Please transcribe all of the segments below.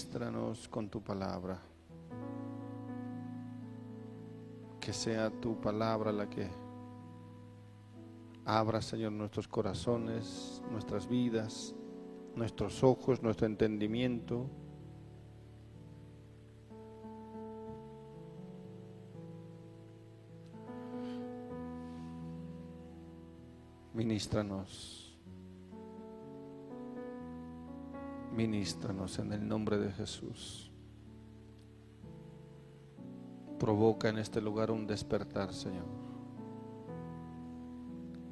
Ministranos con tu palabra. Que sea tu palabra la que abra, Señor, nuestros corazones, nuestras vidas, nuestros ojos, nuestro entendimiento. Ministranos. Ministranos en el nombre de Jesús. Provoca en este lugar un despertar, Señor.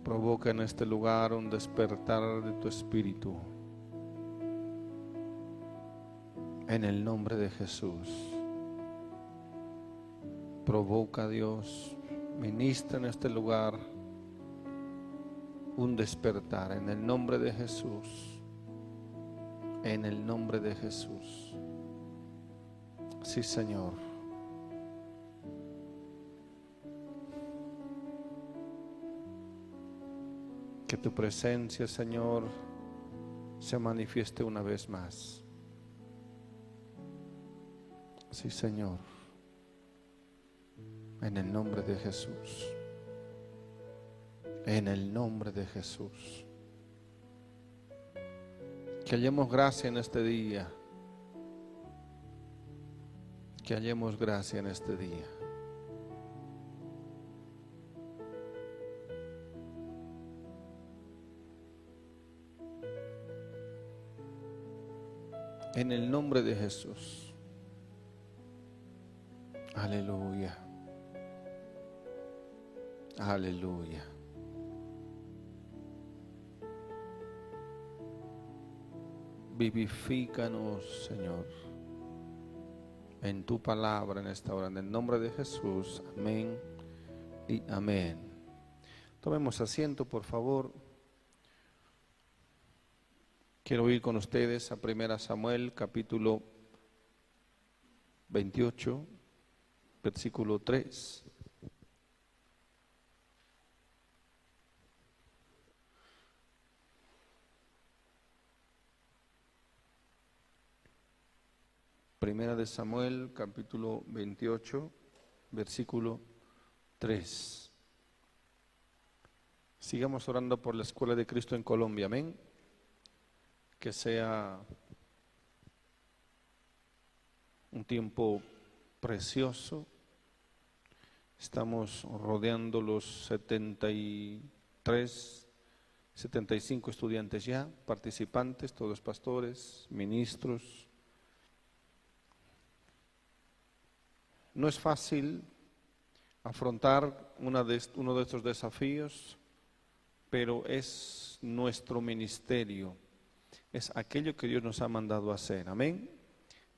Provoca en este lugar un despertar de tu espíritu. En el nombre de Jesús. Provoca, Dios, ministra en este lugar un despertar en el nombre de Jesús. En el nombre de Jesús. Sí, Señor. Que tu presencia, Señor, se manifieste una vez más. Sí, Señor. En el nombre de Jesús. En el nombre de Jesús. Que hallemos gracia en este día. Que hallemos gracia en este día. En el nombre de Jesús. Aleluya. Aleluya. Vivifícanos, Señor, en tu palabra en esta hora. En el nombre de Jesús. Amén y amén. Tomemos asiento, por favor. Quiero ir con ustedes a 1 Samuel, capítulo 28, versículo 3. Primera de Samuel, capítulo 28, versículo 3. Sigamos orando por la Escuela de Cristo en Colombia, amén. Que sea un tiempo precioso. Estamos rodeando los 73, 75 estudiantes ya, participantes, todos pastores, ministros, No es fácil afrontar uno de estos desafíos, pero es nuestro ministerio, es aquello que Dios nos ha mandado hacer. Amén.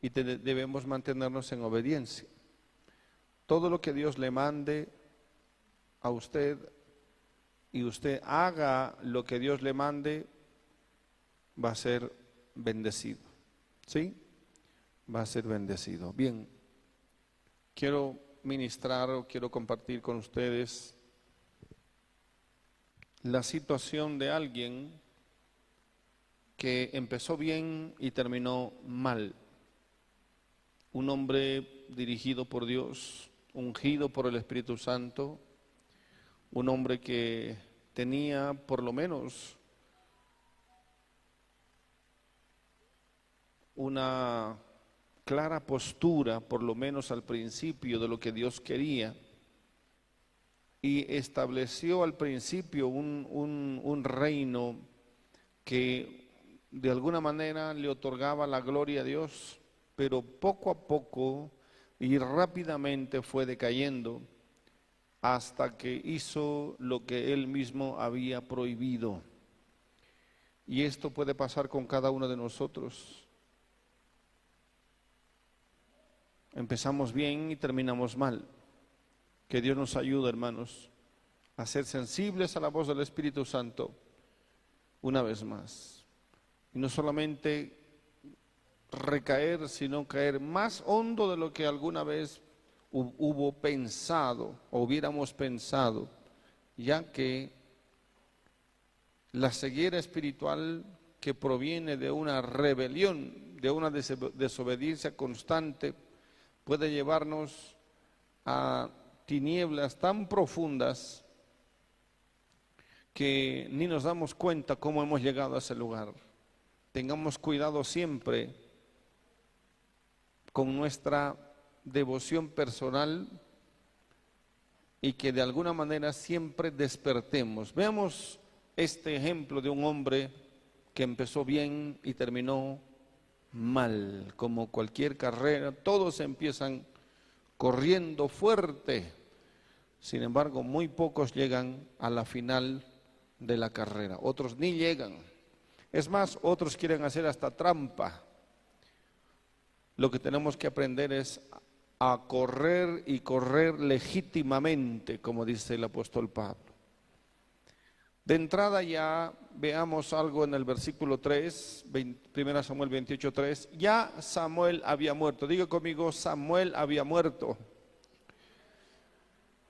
Y debemos mantenernos en obediencia. Todo lo que Dios le mande a usted y usted haga lo que Dios le mande, va a ser bendecido. ¿Sí? Va a ser bendecido. Bien. Quiero ministrar o quiero compartir con ustedes la situación de alguien que empezó bien y terminó mal. Un hombre dirigido por Dios, ungido por el Espíritu Santo, un hombre que tenía por lo menos una clara postura, por lo menos al principio, de lo que Dios quería, y estableció al principio un, un- reino que de alguna manera le otorgaba la gloria a Dios, pero poco a poco y rápidamente fue decayendo hasta que hizo lo que él mismo había prohibido. Y esto puede pasar con cada uno de nosotros. Empezamos bien y terminamos mal. Que Dios nos ayude, hermanos, a ser sensibles a la voz del Espíritu Santo una vez más. Y no solamente recaer, sino caer más hondo de lo que alguna vez hu- hubo pensado o hubiéramos pensado, ya que la ceguera espiritual que proviene de una rebelión de una desobediencia constante puede llevarnos a tinieblas tan profundas que ni nos damos cuenta cómo hemos llegado a ese lugar. Tengamos cuidado siempre con nuestra devoción personal y que de alguna manera siempre despertemos. Veamos este ejemplo de un hombre que empezó bien y terminó mal, como cualquier carrera, todos empiezan corriendo fuerte, sin embargo muy pocos llegan a la final de la carrera, otros ni llegan. Es más, otros quieren hacer hasta trampa. Lo que tenemos que aprender es a correr y correr legítimamente, como dice el apóstol Pablo. De entrada ya veamos algo en el versículo 3, 1 Samuel 28, 3. Ya Samuel había muerto. Diga conmigo, Samuel había muerto.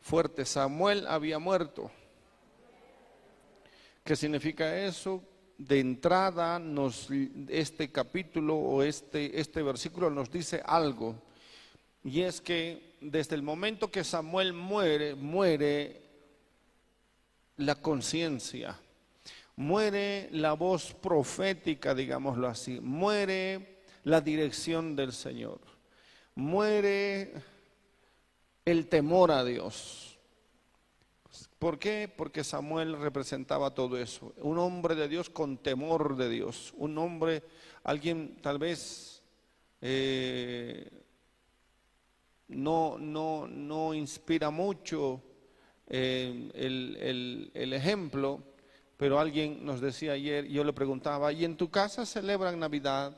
Fuerte, Samuel había muerto. ¿Qué significa eso? De entrada, nos, este capítulo o este, este versículo nos dice algo. Y es que desde el momento que Samuel muere, muere la conciencia, muere la voz profética, digámoslo así, muere la dirección del Señor, muere el temor a Dios. ¿Por qué? Porque Samuel representaba todo eso. Un hombre de Dios con temor de Dios. Un hombre, alguien tal vez eh, no, no, no inspira mucho eh, el, el, ejemplo, pero alguien nos decía ayer, yo le preguntaba, ¿y en tu casa celebran Navidad?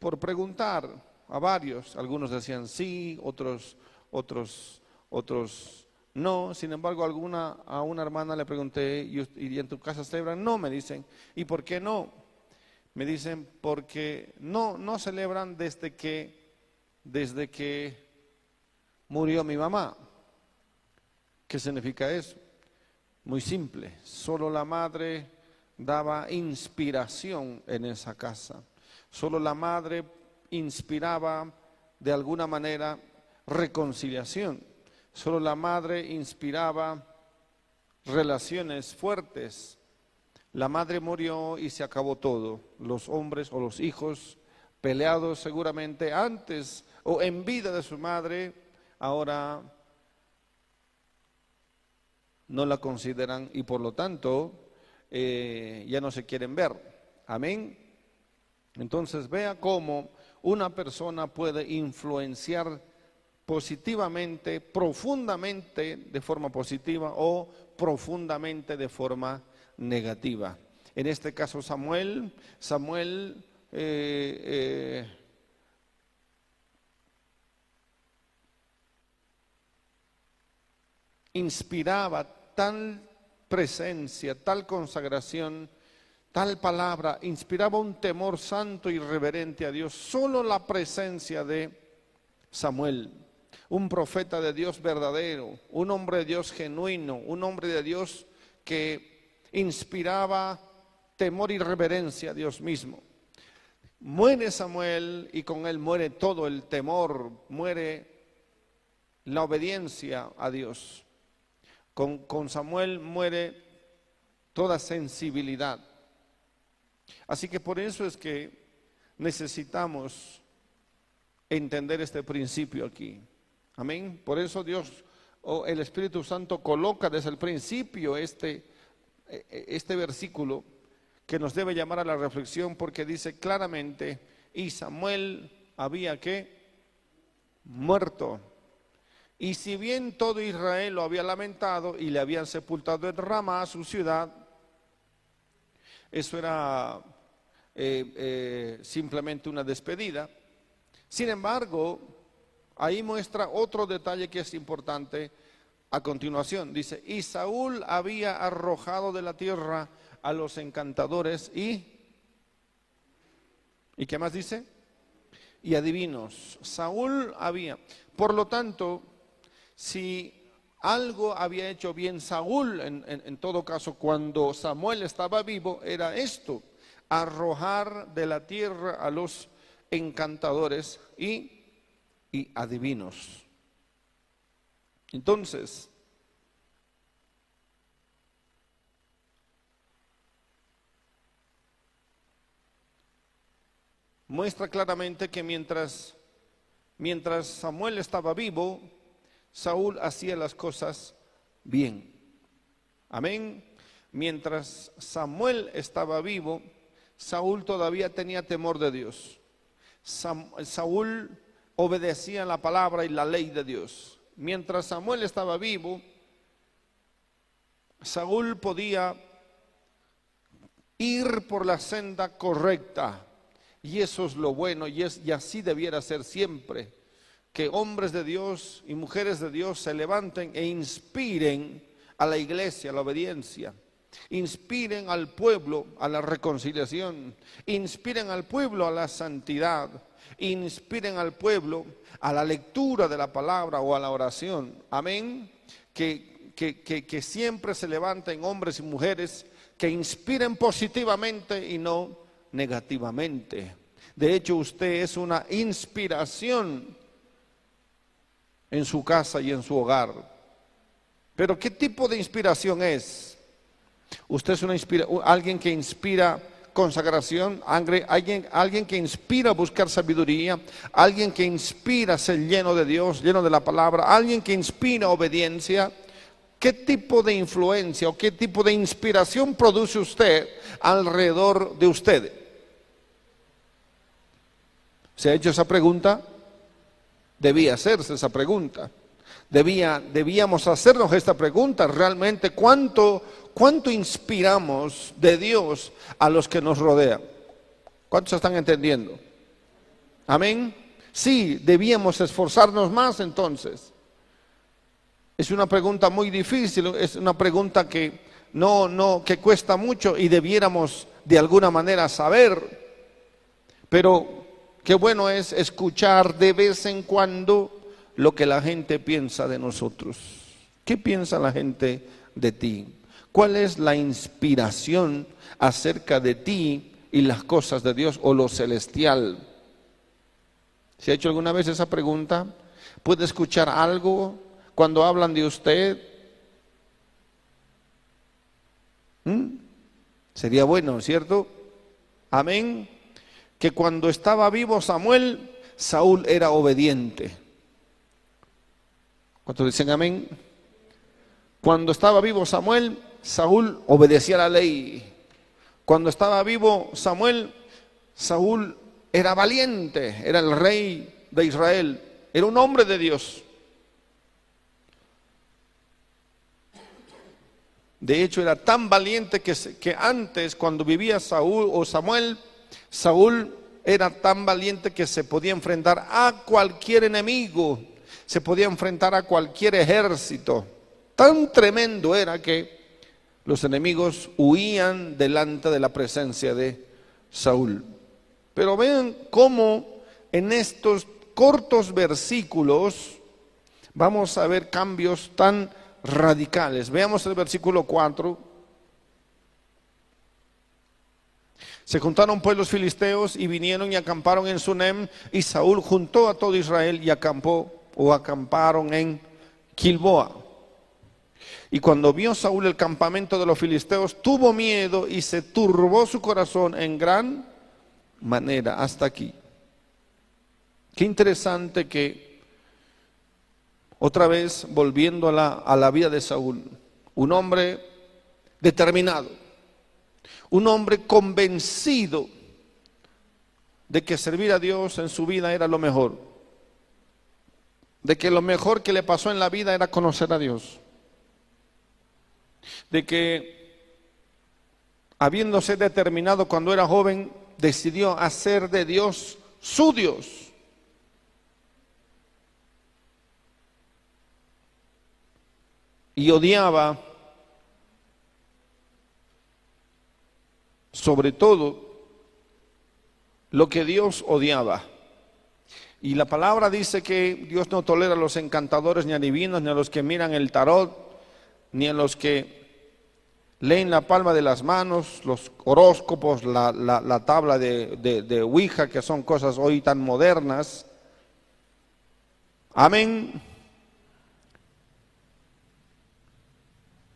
Por preguntar a varios, algunos decían sí, otros, otros, otros no, sin embargo, alguna, a una hermana le pregunté, ¿y, en tu casa celebran? No, me dicen. ¿Y por qué no? Me dicen, porque no, no celebran desde que, desde que murió mi mamá. ¿Qué significa eso? Muy simple, solo la madre daba inspiración en esa casa. Solo la madre inspiraba de alguna manera reconciliación. Solo la madre inspiraba relaciones fuertes. La madre murió y se acabó todo. Los hombres o los hijos peleados seguramente antes o en vida de su madre, ahora no la consideran y por lo tanto eh, ya no se quieren ver. Amén. Entonces vea cómo una persona puede influenciar positivamente, profundamente de forma positiva o profundamente de forma negativa. En este caso Samuel, Samuel eh, eh, inspiraba tal presencia, tal consagración, tal palabra, inspiraba un temor santo y reverente a Dios, solo la presencia de Samuel un profeta de Dios verdadero, un hombre de Dios genuino, un hombre de Dios que inspiraba temor y reverencia a Dios mismo. Muere Samuel y con él muere todo el temor, muere la obediencia a Dios. Con, Samuel muere toda sensibilidad. Así que por eso es que necesitamos entender este principio aquí. Amén. Por eso Dios o el Espíritu Santo coloca desde el principio este, e, e, este versículo que nos debe llamar a la reflexión porque dice claramente, y Samuel había que muerto. Y si bien todo Israel lo había lamentado y le habían sepultado en Ramá, su ciudad, eso era eh, eh, simplemente una despedida. Sin embargo, Ahí muestra otro detalle que es importante a continuación. Dice, y Saúl había arrojado de la tierra a los encantadores y... ¿Y qué más dice? Y adivinos. Saúl había. Por lo tanto, si algo había hecho bien Saúl, en, todo caso, cuando Samuel estaba vivo, era esto, arrojar de la tierra a los encantadores y, y adivinos. Entonces, muestra claramente que mientras, mientras Samuel estaba vivo, Saúl hacía las cosas bien. Amén. Mientras Samuel estaba vivo, Saúl todavía tenía temor de Dios. Saúl obedecía la palabra y la ley de Dios. Mientras Samuel estaba vivo, Saúl podía ir por la senda correcta. Y eso es lo bueno y, es, y así debiera ser siempre. Que hombres de Dios y mujeres de Dios se levanten e inspiren a la iglesia, la obediencia. Inspiren al pueblo a la reconciliación. Inspiren al pueblo a la santidad. Inspiren al pueblo a la lectura de la palabra o a la oración. Amén. Que, que siempre se levanten hombres y mujeres que inspiren positivamente y no negativamente. De hecho, usted es una inspiración en su casa y en su hogar. Pero ¿qué tipo de inspiración es? Usted es una alguien que inspira consagración, alguien, alguien que inspira buscar sabiduría, alguien que inspira ser lleno de Dios, lleno de la palabra, alguien que inspira obediencia. ¿Qué tipo de influencia o qué tipo de inspiración produce usted alrededor de usted? ¿Se ha hecho esa pregunta? Debía hacerse esa pregunta. Debía, debíamos hacernos esta pregunta, realmente, ¿cuánto, ¿cuánto inspiramos de Dios a los que nos rodean? ¿Cuántos están entendiendo? Amén. Sí, debíamos esforzarnos más entonces. Es una pregunta muy difícil, es una pregunta que no, no, que cuesta mucho y debiéramos de alguna manera saber. Pero Qué bueno es escuchar de vez en cuando lo que la gente piensa de nosotros. ¿Qué piensa la gente de ti? ¿Cuál es la inspiración acerca de ti y las cosas de Dios o lo celestial? ¿Se ha hecho alguna vez esa pregunta? ¿Puede escuchar algo cuando hablan de usted? ¿Mm? Sería bueno, ¿cierto? Amén que cuando estaba vivo Samuel, Saúl era obediente. ¿Cuántos dicen amén? Cuando estaba vivo Samuel, Saúl obedecía la ley. Cuando estaba vivo Samuel, Saúl era valiente, era el rey de Israel, era un hombre de Dios. De hecho, era tan valiente que, que antes, cuando vivía Saúl o Samuel, Saúl era tan valiente que se podía enfrentar a cualquier enemigo, se podía enfrentar a cualquier ejército. Tan tremendo era que los enemigos huían delante de la presencia de Saúl. Pero vean cómo en estos cortos versículos vamos a ver cambios tan radicales. Veamos el versículo 4 Se juntaron pues los filisteos y vinieron y acamparon en Sunem y Saúl juntó a todo Israel y acampó o acamparon en Gilboa. Y cuando vio Saúl el campamento de los filisteos, tuvo miedo y se turbó su corazón en gran manera hasta aquí. Qué interesante que otra vez volviendo a la, a la vida de Saúl, un hombre determinado, un hombre convencido de que servir a Dios en su vida era lo mejor, de que lo mejor que le pasó en la vida era conocer a Dios, de que habiéndose determinado cuando era joven, decidió hacer de Dios su Dios. Y odiaba sobre todo lo que Dios odiaba. Y la palabra dice que Dios no tolera a los encantadores, ni a divinos, ni a los que miran el tarot, ni a los que leen la palma de las manos, los horóscopos, la, la- la tabla de, de, de Ouija, que son cosas hoy tan modernas. Amén.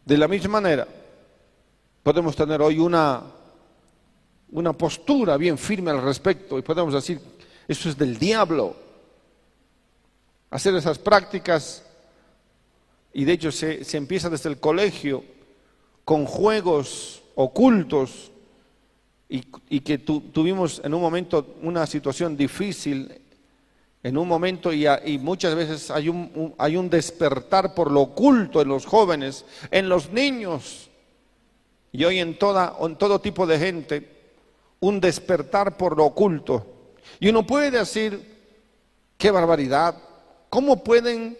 De la misma manera, podemos tener hoy una, una postura bien firme al respecto y podemos decir, eso es del diablo. Hacer esas prácticas, y de hecho se, se empieza desde el colegio, con juegos ocultos, y, y que tu- tuvimos en un momento una situación difícil, en un momento, y, y muchas veces hay un, un- hay un despertar por lo oculto en los jóvenes, en los niños, y hoy en, toda, en todo tipo de gente, un despertar por lo oculto. Y uno puede decir, qué barbaridad, ¿cómo pueden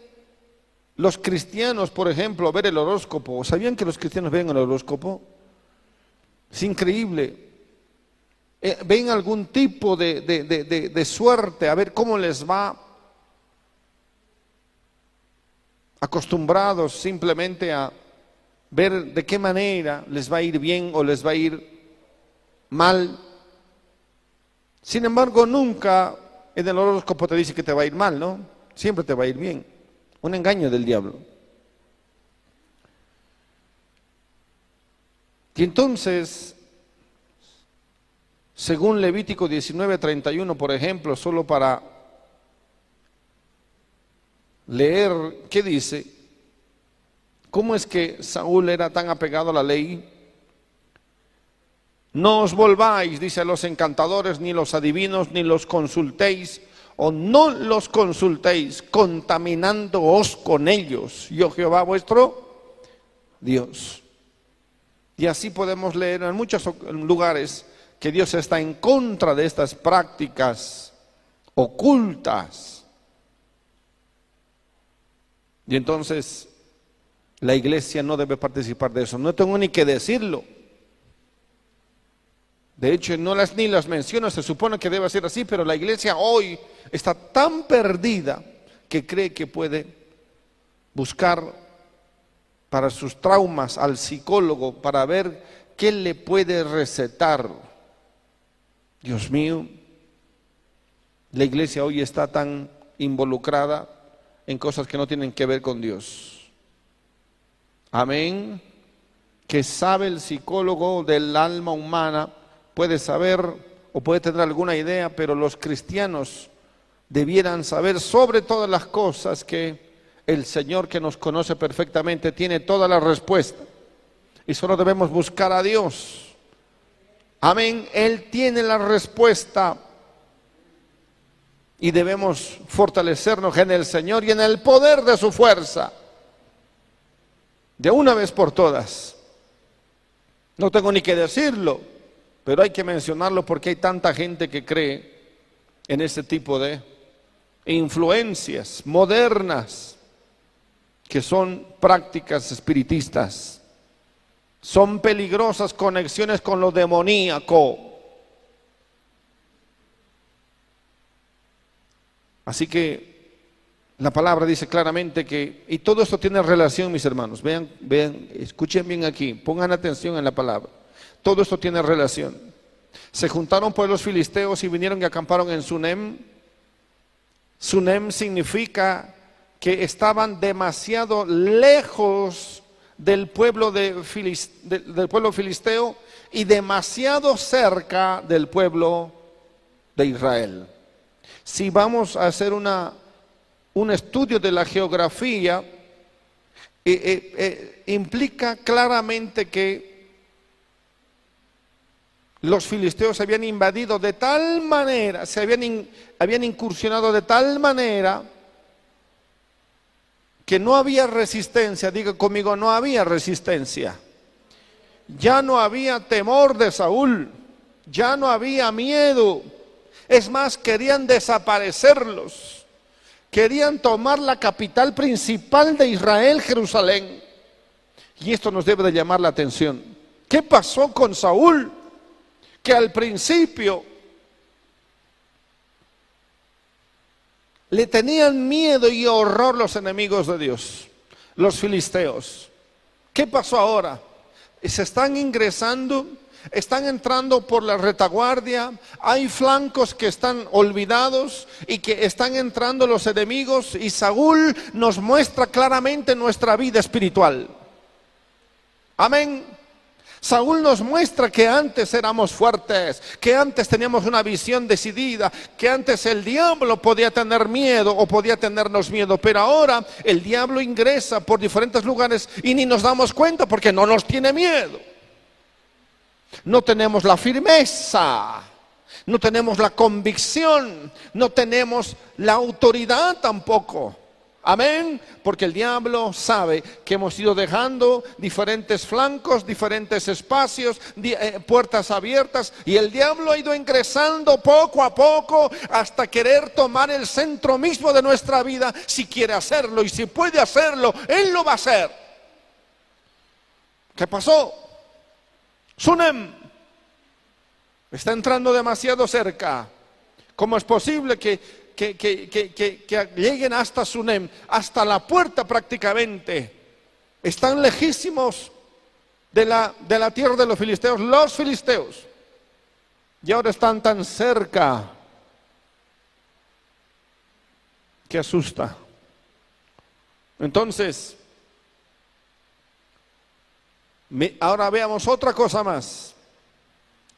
los cristianos, por ejemplo, ver el horóscopo? ¿Sabían que los cristianos ven el horóscopo? Es increíble. Eh, ven algún tipo de, de- de- suerte, a ver cómo les va. Acostumbrados simplemente a ver de qué manera les va a ir bien o les va a ir mal. Sin embargo, nunca en el horóscopo te dice que te va a ir mal, ¿no? Siempre te va a ir bien. Un engaño del diablo. Y entonces, según Levítico 19:31, por ejemplo, solo para leer, ¿qué dice? ¿Cómo es que Saúl era tan apegado a la ley? No os volváis, dice los encantadores, ni los adivinos, ni los consultéis, o no los consultéis, contaminándoos con ellos. Yo Jehová vuestro Dios. Y así podemos leer en muchos lugares que Dios está en contra de estas prácticas ocultas. Y entonces la iglesia no debe participar de eso. No tengo ni que decirlo. De hecho, no las ni las menciono, se supone que debe ser así, pero la iglesia hoy está tan perdida que cree que puede buscar para sus traumas al psicólogo para ver qué le puede recetar. Dios mío, la iglesia hoy está tan involucrada en cosas que no tienen que ver con Dios. Amén. Que sabe el psicólogo del alma humana, puede saber o puede tener alguna idea, pero los cristianos debieran saber sobre todas las cosas que el Señor que nos conoce perfectamente tiene toda la respuesta. Y solo debemos buscar a Dios. Amén. Él tiene la respuesta. Y debemos fortalecernos en el Señor y en el poder de su fuerza. De una vez por todas. No tengo ni que decirlo, pero hay que mencionarlo porque hay tanta gente que cree en este tipo de influencias modernas que son prácticas espiritistas. Son peligrosas conexiones con lo demoníaco. Así que la palabra dice claramente que, y todo esto tiene relación, mis hermanos, vean, vean, escuchen bien aquí, pongan atención en la palabra. Todo esto tiene relación. Se juntaron pueblos filisteos y vinieron y acamparon en Sunem. Sunem significa que estaban demasiado lejos del pueblo, de Filis- de- del pueblo filisteo y demasiado cerca del pueblo de Israel. Si vamos a hacer una, un estudio de la geografía, eh, eh, eh, implica claramente que los filisteos habían invadido de tal manera, se habían, habían incursionado de tal manera que no había resistencia, diga conmigo, no había resistencia. Ya no había temor de Saúl, ya no había miedo. Es más, querían desaparecerlos. Querían tomar la capital principal de Israel, Jerusalén. Y esto nos debe de llamar la atención. ¿Qué pasó con Saúl? Que al principio le tenían miedo y horror los enemigos de Dios, los filisteos. ¿Qué pasó ahora? se están ingresando, están entrando por la retaguardia, hay flancos que están olvidados y que están entrando los enemigos y Saúl nos muestra claramente nuestra vida espiritual. Amén. Saúl nos muestra que antes éramos fuertes, que antes teníamos una visión decidida, que antes el diablo podía tener miedo o podía tenernos miedo, pero ahora el diablo ingresa por diferentes lugares y ni nos damos cuenta porque no nos tiene miedo. No tenemos la firmeza, no tenemos la convicción, no tenemos la autoridad tampoco. Amén, porque el diablo sabe que hemos ido dejando diferentes flancos, diferentes espacios, eh, puertas abiertas, y el diablo ha ido ingresando poco a poco hasta querer tomar el centro mismo de nuestra vida, si quiere hacerlo y si puede hacerlo, él lo va a hacer. ¿Qué pasó? Sunem está entrando demasiado cerca. ¿Cómo es posible que que, lleguen hasta Sunem, hasta la puerta prácticamente. Están lejísimos de la, de la tierra de los filisteos, los filisteos. Y ahora están tan cerca que asusta. Entonces, ahora veamos otra cosa más.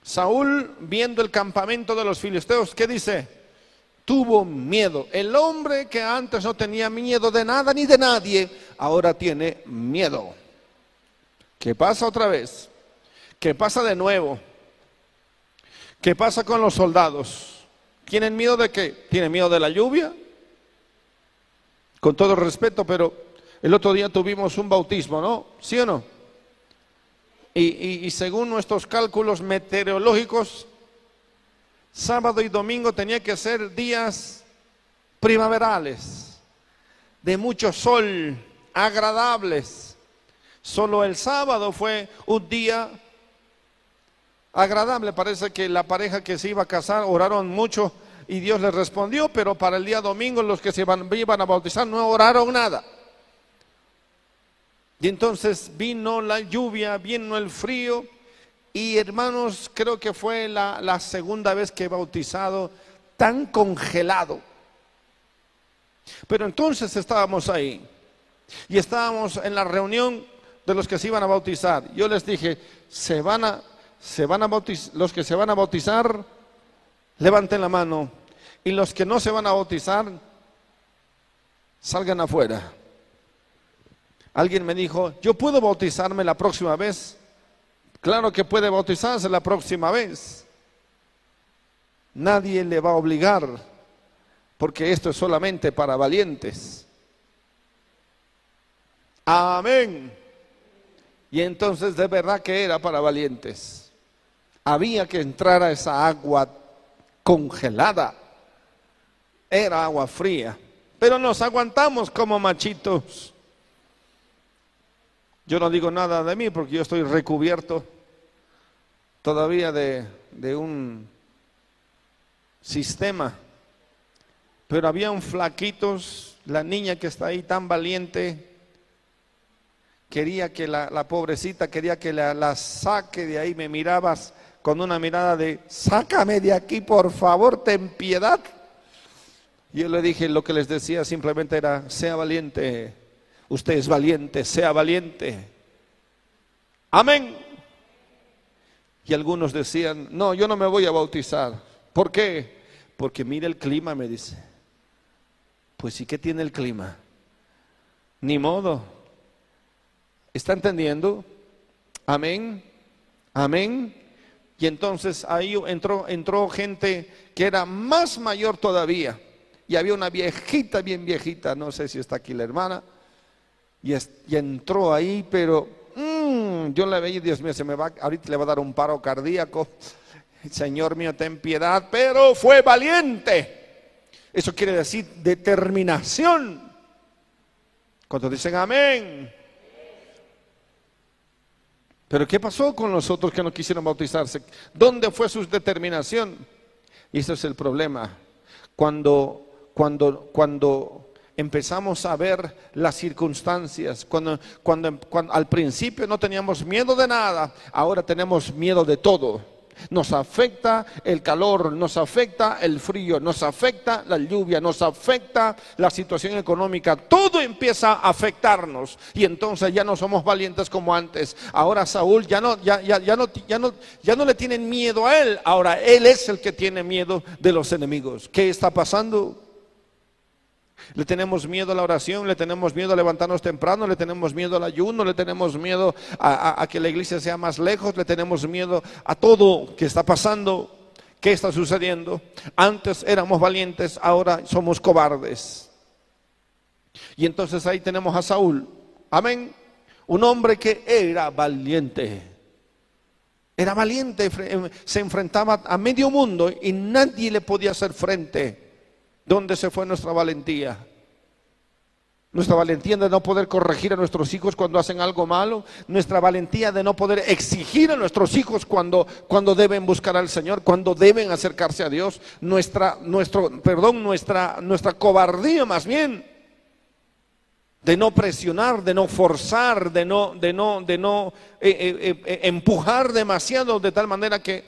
Saúl, viendo el campamento de los filisteos, ¿qué dice? Tuvo miedo. El hombre que antes no tenía miedo de nada ni de nadie, ahora tiene miedo. ¿Qué pasa otra vez? ¿Qué pasa de nuevo? ¿Qué pasa con los soldados? ¿Tienen miedo de qué? ¿Tienen miedo de la lluvia? Con todo respeto, pero el otro día tuvimos un bautismo, ¿no? ¿Sí o no? Y, y según nuestros cálculos meteorológicos, sábado y domingo tenía que ser días primaverales, de mucho sol, agradables. Solo el sábado fue un día agradable. Parece que la pareja que se iba a casar oraron mucho y Dios les respondió, pero para el día domingo los que se iban, iban a bautizar no oraron nada. Y entonces vino la lluvia, vino el frío y hermanos, creo que fue la, segunda vez que he bautizado tan congelado. Pero entonces estábamos ahí y estábamos en la reunión de los que se iban a bautizar. Yo les dije, se van a, se van a bautizar, los que se van a bautizar, levanten la mano. Y los que no se van a bautizar, salgan afuera. Alguien me dijo, yo puedo bautizarme la próxima vez. Claro que puede bautizarse la próxima vez. Nadie le va a obligar, porque esto es solamente para valientes. Amén. Y entonces de verdad que era para valientes. Había que entrar a esa agua congelada. Era agua fría. Pero nos aguantamos como machitos. Yo no digo nada de mí porque yo estoy recubierto todavía de, un sistema. Pero había un flaquitos, la niña que está ahí tan valiente, quería que la, pobrecita, quería que la, la, saque de ahí, me mirabas con una mirada de, sácame de aquí, por favor, ten piedad. Yo le dije, lo que les decía simplemente era, sea valiente, Usted es valiente, sea valiente. Amén. Y algunos decían, no, yo no me voy a bautizar. ¿Por qué? Porque mire el clima, me dice. Pues sí que tiene el clima. Ni modo. ¿Está entendiendo? Amén. Amén. Y entonces ahí entró, entró gente que era más mayor todavía. Y había una viejita, bien viejita, no sé si está aquí la hermana y, entró ahí, pero mm, yo le veía, Dios mío, se me va, ahorita le va a dar un paro cardíaco. Señor mío, ten piedad, pero fue valiente. Eso quiere decir determinación. Cuando dicen amén. Pero ¿qué pasó con los otros que no quisieron bautizarse? ¿Dónde fue su determinación? Y ese es el problema. Cuando, cuando, cuando empezamos a ver las circunstancias. Cuando, cuando, al principio no teníamos miedo de nada, ahora tenemos miedo de todo. Nos afecta el calor, nos afecta el frío, nos afecta la lluvia, nos afecta la situación económica. Todo empieza a afectarnos y entonces ya no somos valientes como antes. Ahora Saúl ya no, ya, ya, ya no, ya no, ya no le tienen miedo a él. Ahora él es el que tiene miedo de los enemigos. ¿Qué está pasando? Le tenemos miedo a la oración, le tenemos miedo a levantarnos temprano, le tenemos miedo al ayuno, le tenemos miedo a, que la iglesia sea más lejos, le tenemos miedo a todo que está pasando, que está sucediendo. Antes éramos valientes, ahora somos cobardes. Y entonces ahí tenemos a Saúl. Amén. Un hombre que era valiente. Era valiente, se enfrentaba a medio mundo y nadie le podía hacer frente. ¿Dónde se fue nuestra valentía? Nuestra valentía de no poder corregir a nuestros hijos cuando hacen algo malo, nuestra valentía de no poder exigir a nuestros hijos cuando, cuando deben buscar al Señor, cuando deben acercarse a Dios, nuestra, nuestro, perdón, nuestra, nuestra cobardía más bien, de no presionar, de no forzar, de no, de no, de no eh, eh, eh, empujar demasiado de tal manera que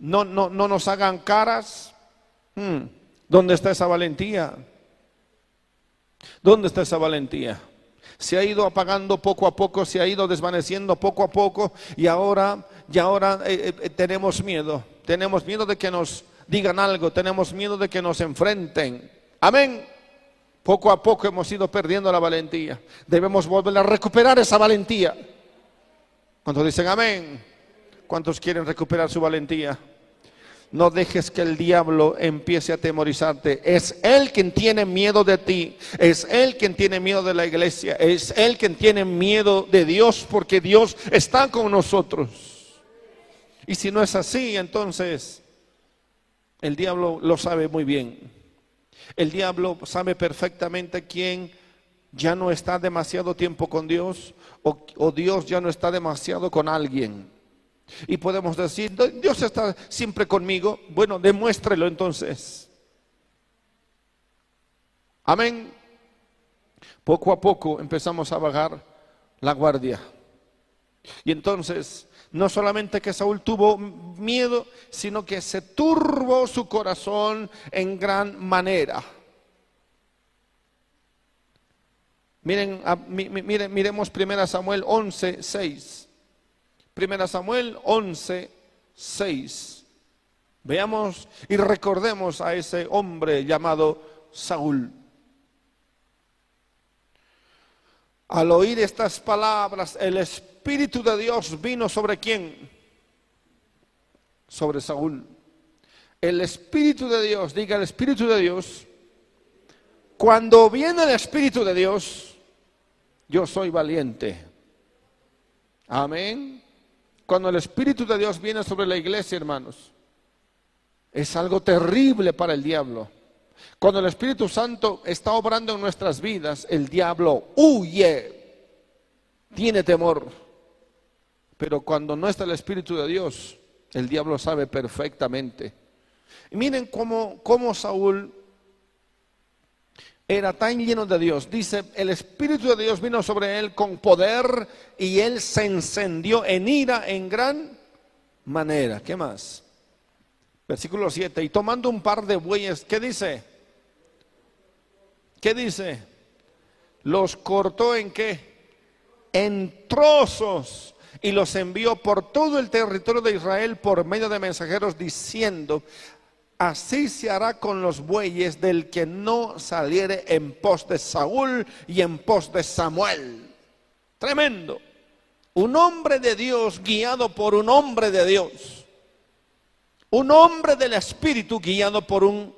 no, no, no nos hagan caras. Hmm. ¿Dónde está esa valentía? ¿Dónde está esa valentía? Se ha ido apagando poco a poco, se ha ido desvaneciendo poco a poco y ahora, y ahora eh, eh, tenemos miedo. Tenemos miedo de que nos digan algo, tenemos miedo de que nos enfrenten. Amén. Poco a poco hemos ido perdiendo la valentía. Debemos volver a recuperar esa valentía. ¿Cuántos dicen amén? ¿Cuántos quieren recuperar su valentía? No dejes que el diablo empiece a temorizarte. Es Él quien tiene miedo de ti. Es Él quien tiene miedo de la iglesia. Es Él quien tiene miedo de Dios porque Dios está con nosotros. Y si no es así, entonces el diablo lo sabe muy bien. El diablo sabe perfectamente quién ya no está demasiado tiempo con Dios o, o Dios ya no está demasiado con alguien. Y podemos decir, Dios está siempre conmigo. Bueno, demuéstrelo entonces. Amén. Poco a poco empezamos a bajar la guardia. Y entonces, no solamente que Saúl tuvo miedo, sino que se turbó su corazón en gran manera. Miren, miren miremos 1 Samuel 11, 6. Primera Samuel 11, 6. Veamos y recordemos a ese hombre llamado Saúl. Al oír estas palabras, el Espíritu de Dios vino sobre quién? Sobre Saúl. El Espíritu de Dios, diga el Espíritu de Dios, cuando viene el Espíritu de Dios, yo soy valiente. Amén. Cuando el Espíritu de Dios viene sobre la iglesia, hermanos, es algo terrible para el diablo. Cuando el Espíritu Santo está obrando en nuestras vidas, el diablo huye, tiene temor. Pero cuando no está el Espíritu de Dios, el diablo sabe perfectamente. Miren cómo, cómo Saúl era tan lleno de Dios. Dice, el Espíritu de Dios vino sobre él con poder y él se encendió en ira en gran manera. ¿Qué más? Versículo 7. Y tomando un par de bueyes, ¿qué dice? ¿Qué dice? Los cortó en qué? En trozos y los envió por todo el territorio de Israel por medio de mensajeros diciendo, Así se hará con los bueyes del que no saliere en pos de Saúl y en pos de Samuel. Tremendo. Un hombre de Dios guiado por un hombre de Dios. Un hombre del Espíritu guiado por, un,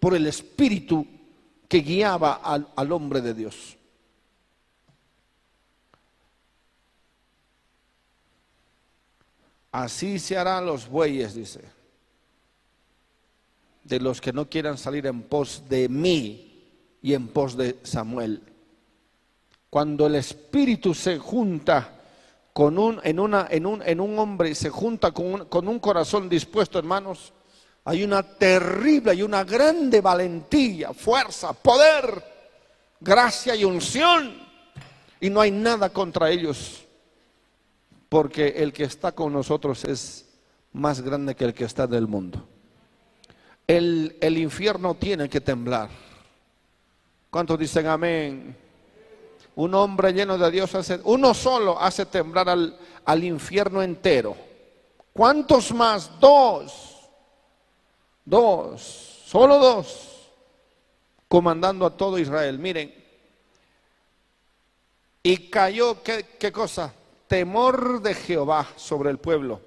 por el Espíritu que guiaba al, al hombre de Dios. Así se harán los bueyes, dice de los que no quieran salir en pos de mí y en pos de Samuel. Cuando el Espíritu se junta con un, en, una, en, un, en un hombre, se junta con un, con un corazón dispuesto, hermanos, hay una terrible y una grande valentía, fuerza, poder gracia y unción. Y no hay nada contra ellos, porque el que está con nosotros es más grande que el que está del mundo. El, infierno tiene que temblar. ¿Cuántos dicen amén? Un hombre lleno de Dios hace, uno solo hace temblar al, infierno entero. ¿Cuántos más? Dos. Dos. Solo dos. Comandando a todo Israel. Miren. Y cayó, ¿qué, qué cosa? Temor de Jehová sobre el pueblo.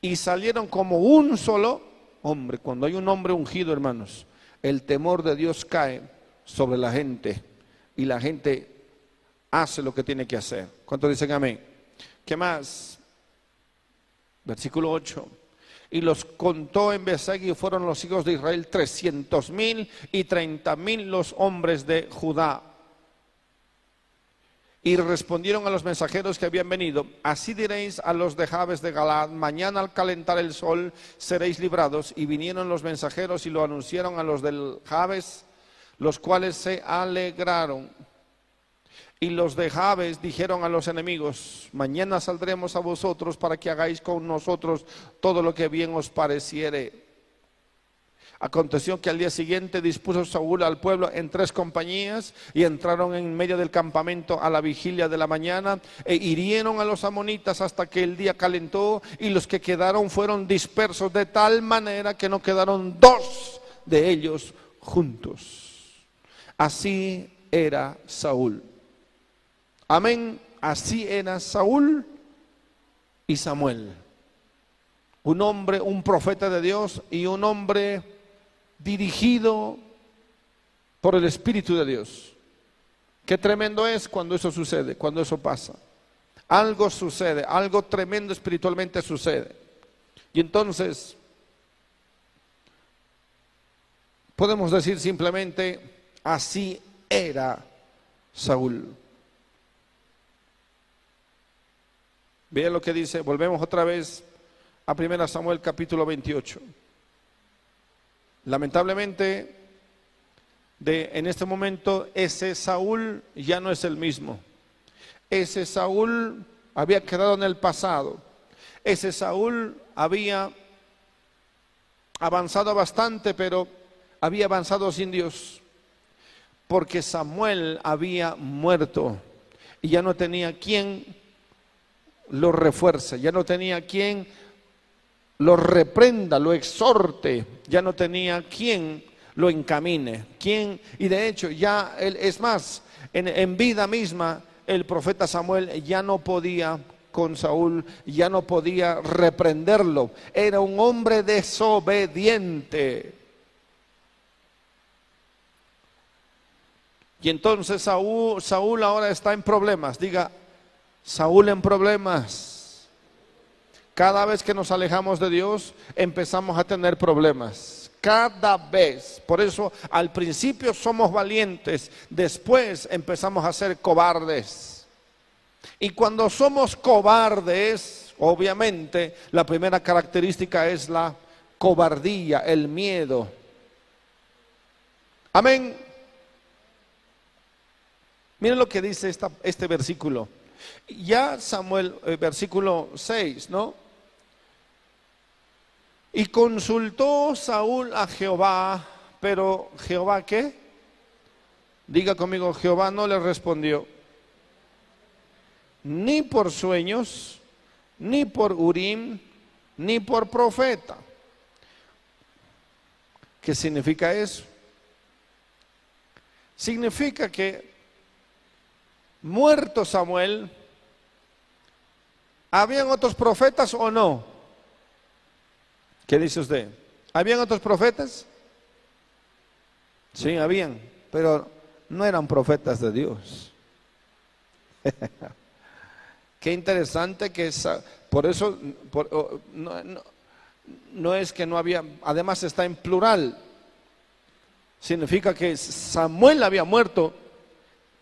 Y salieron como un solo hombre. Cuando hay un hombre ungido, hermanos, el temor de Dios cae sobre la gente. Y la gente hace lo que tiene que hacer. ¿Cuántos dicen amén? ¿Qué más? Versículo 8. Y los contó en Besegui y fueron los hijos de Israel trescientos mil y treinta mil los hombres de Judá. Y respondieron a los mensajeros que habían venido, así diréis a los de Jabes de Galad, mañana al calentar el sol seréis librados. Y vinieron los mensajeros y lo anunciaron a los del Jabes, los cuales se alegraron. Y los de Jabes dijeron a los enemigos, mañana saldremos a vosotros para que hagáis con nosotros todo lo que bien os pareciere. Aconteció que al día siguiente dispuso Saúl al pueblo en tres compañías y entraron en medio del campamento a la vigilia de la mañana e hirieron a los amonitas hasta que el día calentó y los que quedaron fueron dispersos de tal manera que no quedaron dos de ellos juntos. Así era Saúl. Amén. Así era Saúl y Samuel. Un hombre, un profeta de Dios y un hombre dirigido por el Espíritu de Dios. Qué tremendo es cuando eso sucede, cuando eso pasa. Algo sucede, algo tremendo espiritualmente sucede. Y entonces, podemos decir simplemente, así era Saúl. Vean lo que dice, volvemos otra vez a 1 Samuel capítulo 28. Lamentablemente, de, en este momento ese Saúl ya no es el mismo. Ese Saúl había quedado en el pasado. Ese Saúl había avanzado bastante, pero había avanzado sin Dios. Porque Samuel había muerto y ya no tenía quien lo refuerce, ya no tenía quien lo reprenda, lo exhorte, ya no tenía quien lo encamine, quien, y de hecho ya, él, es más, en, en vida misma el profeta Samuel ya no podía con Saúl, ya no podía reprenderlo, era un hombre desobediente. Y entonces Saúl, Saúl ahora está en problemas, diga, Saúl en problemas. Cada vez que nos alejamos de Dios, empezamos a tener problemas. Cada vez. Por eso al principio somos valientes, después empezamos a ser cobardes. Y cuando somos cobardes, obviamente, la primera característica es la cobardía, el miedo. Amén. Miren lo que dice este versículo. Ya Samuel, eh, versículo 6, ¿no? Y consultó Saúl a Jehová, pero Jehová qué? Diga conmigo, Jehová no le respondió. Ni por sueños, ni por Urim, ni por profeta. ¿Qué significa eso? Significa que muerto Samuel, ¿habían otros profetas o no? ¿Qué dice usted? ¿Habían otros profetas? Sí, habían, pero no eran profetas de Dios. Qué interesante que esa, por eso no, no es que no había, además está en plural. Significa que Samuel había muerto,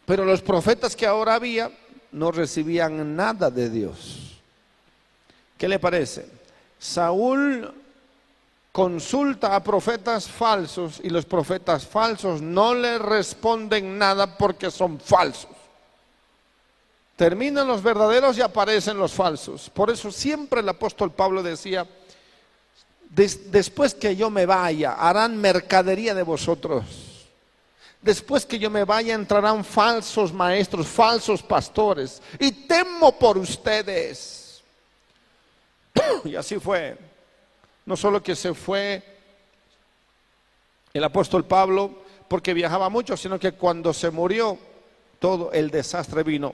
pero los profetas que ahora había no recibían nada de Dios. ¿Qué le parece? Saúl consulta a profetas falsos y los profetas falsos no le responden nada porque son falsos. Terminan los verdaderos y aparecen los falsos. Por eso siempre el apóstol Pablo decía, después que yo me vaya, harán mercadería de vosotros. Después que yo me vaya, entrarán falsos maestros, falsos pastores. Y temo por ustedes. Y así fue. No solo que se fue el apóstol Pablo porque viajaba mucho, sino que cuando se murió, todo el desastre vino.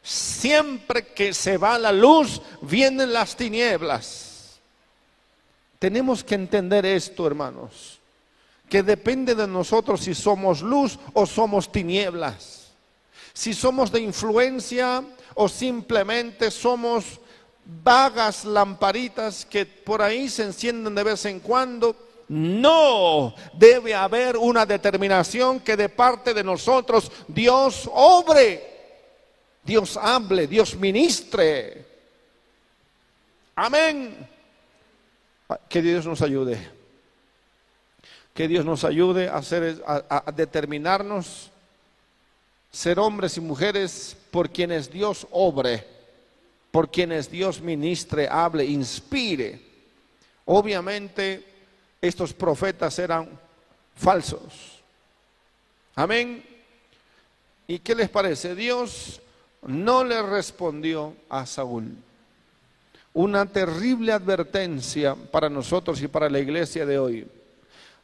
Siempre que se va la luz, vienen las tinieblas. Tenemos que entender esto, hermanos, que depende de nosotros si somos luz o somos tinieblas. Si somos de influencia o simplemente somos vagas lamparitas que por ahí se encienden de vez en cuando. No, debe haber una determinación que de parte de nosotros Dios obre. Dios hable, Dios ministre. Amén. Que Dios nos ayude. Que Dios nos ayude a, hacer, a, determinarnos, ser hombres y mujeres por quienes Dios obre, por quienes Dios ministre, hable, inspire. Obviamente estos profetas eran falsos. Amén. ¿Y qué les parece? Dios no le respondió a Saúl. Una terrible advertencia para nosotros y para la iglesia de hoy.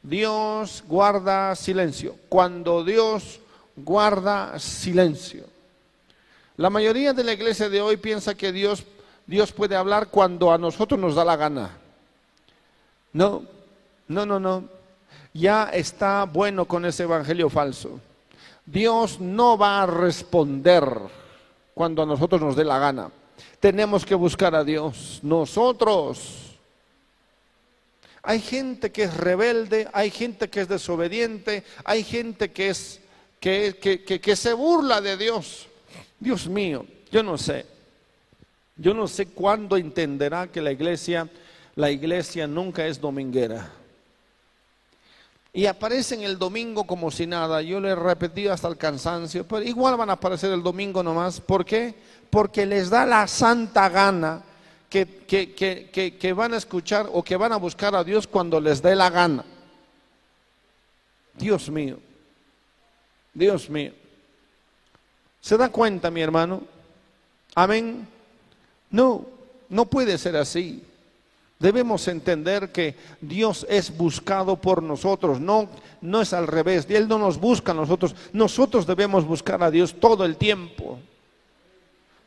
Dios guarda silencio. Cuando Dios guarda silencio. La mayoría de la iglesia de hoy piensa que Dios, Dios puede hablar cuando a nosotros nos da la gana. No, no, no, no. Ya está bueno con ese evangelio falso. Dios no va a responder cuando a nosotros nos dé la gana. Tenemos que buscar a Dios. Nosotros. Hay gente que es rebelde, hay gente que es desobediente, hay gente que es que, que, se burla de Dios. Dios mío, yo no sé. Yo no sé cuándo entenderá que la iglesia, la iglesia nunca es dominguera y aparecen el domingo como si nada. Yo le he repetido hasta el cansancio, pero igual van a aparecer el domingo nomás. ¿Por qué? Porque les da la santa gana que, que, van a escuchar o que van a buscar a Dios cuando les dé la gana. Dios mío, Dios mío. ¿Se da cuenta, mi hermano? Amén. No, no puede ser así. Debemos entender que Dios es buscado por nosotros, no, no es al revés. Él no nos busca a nosotros, nosotros debemos buscar a Dios todo el tiempo.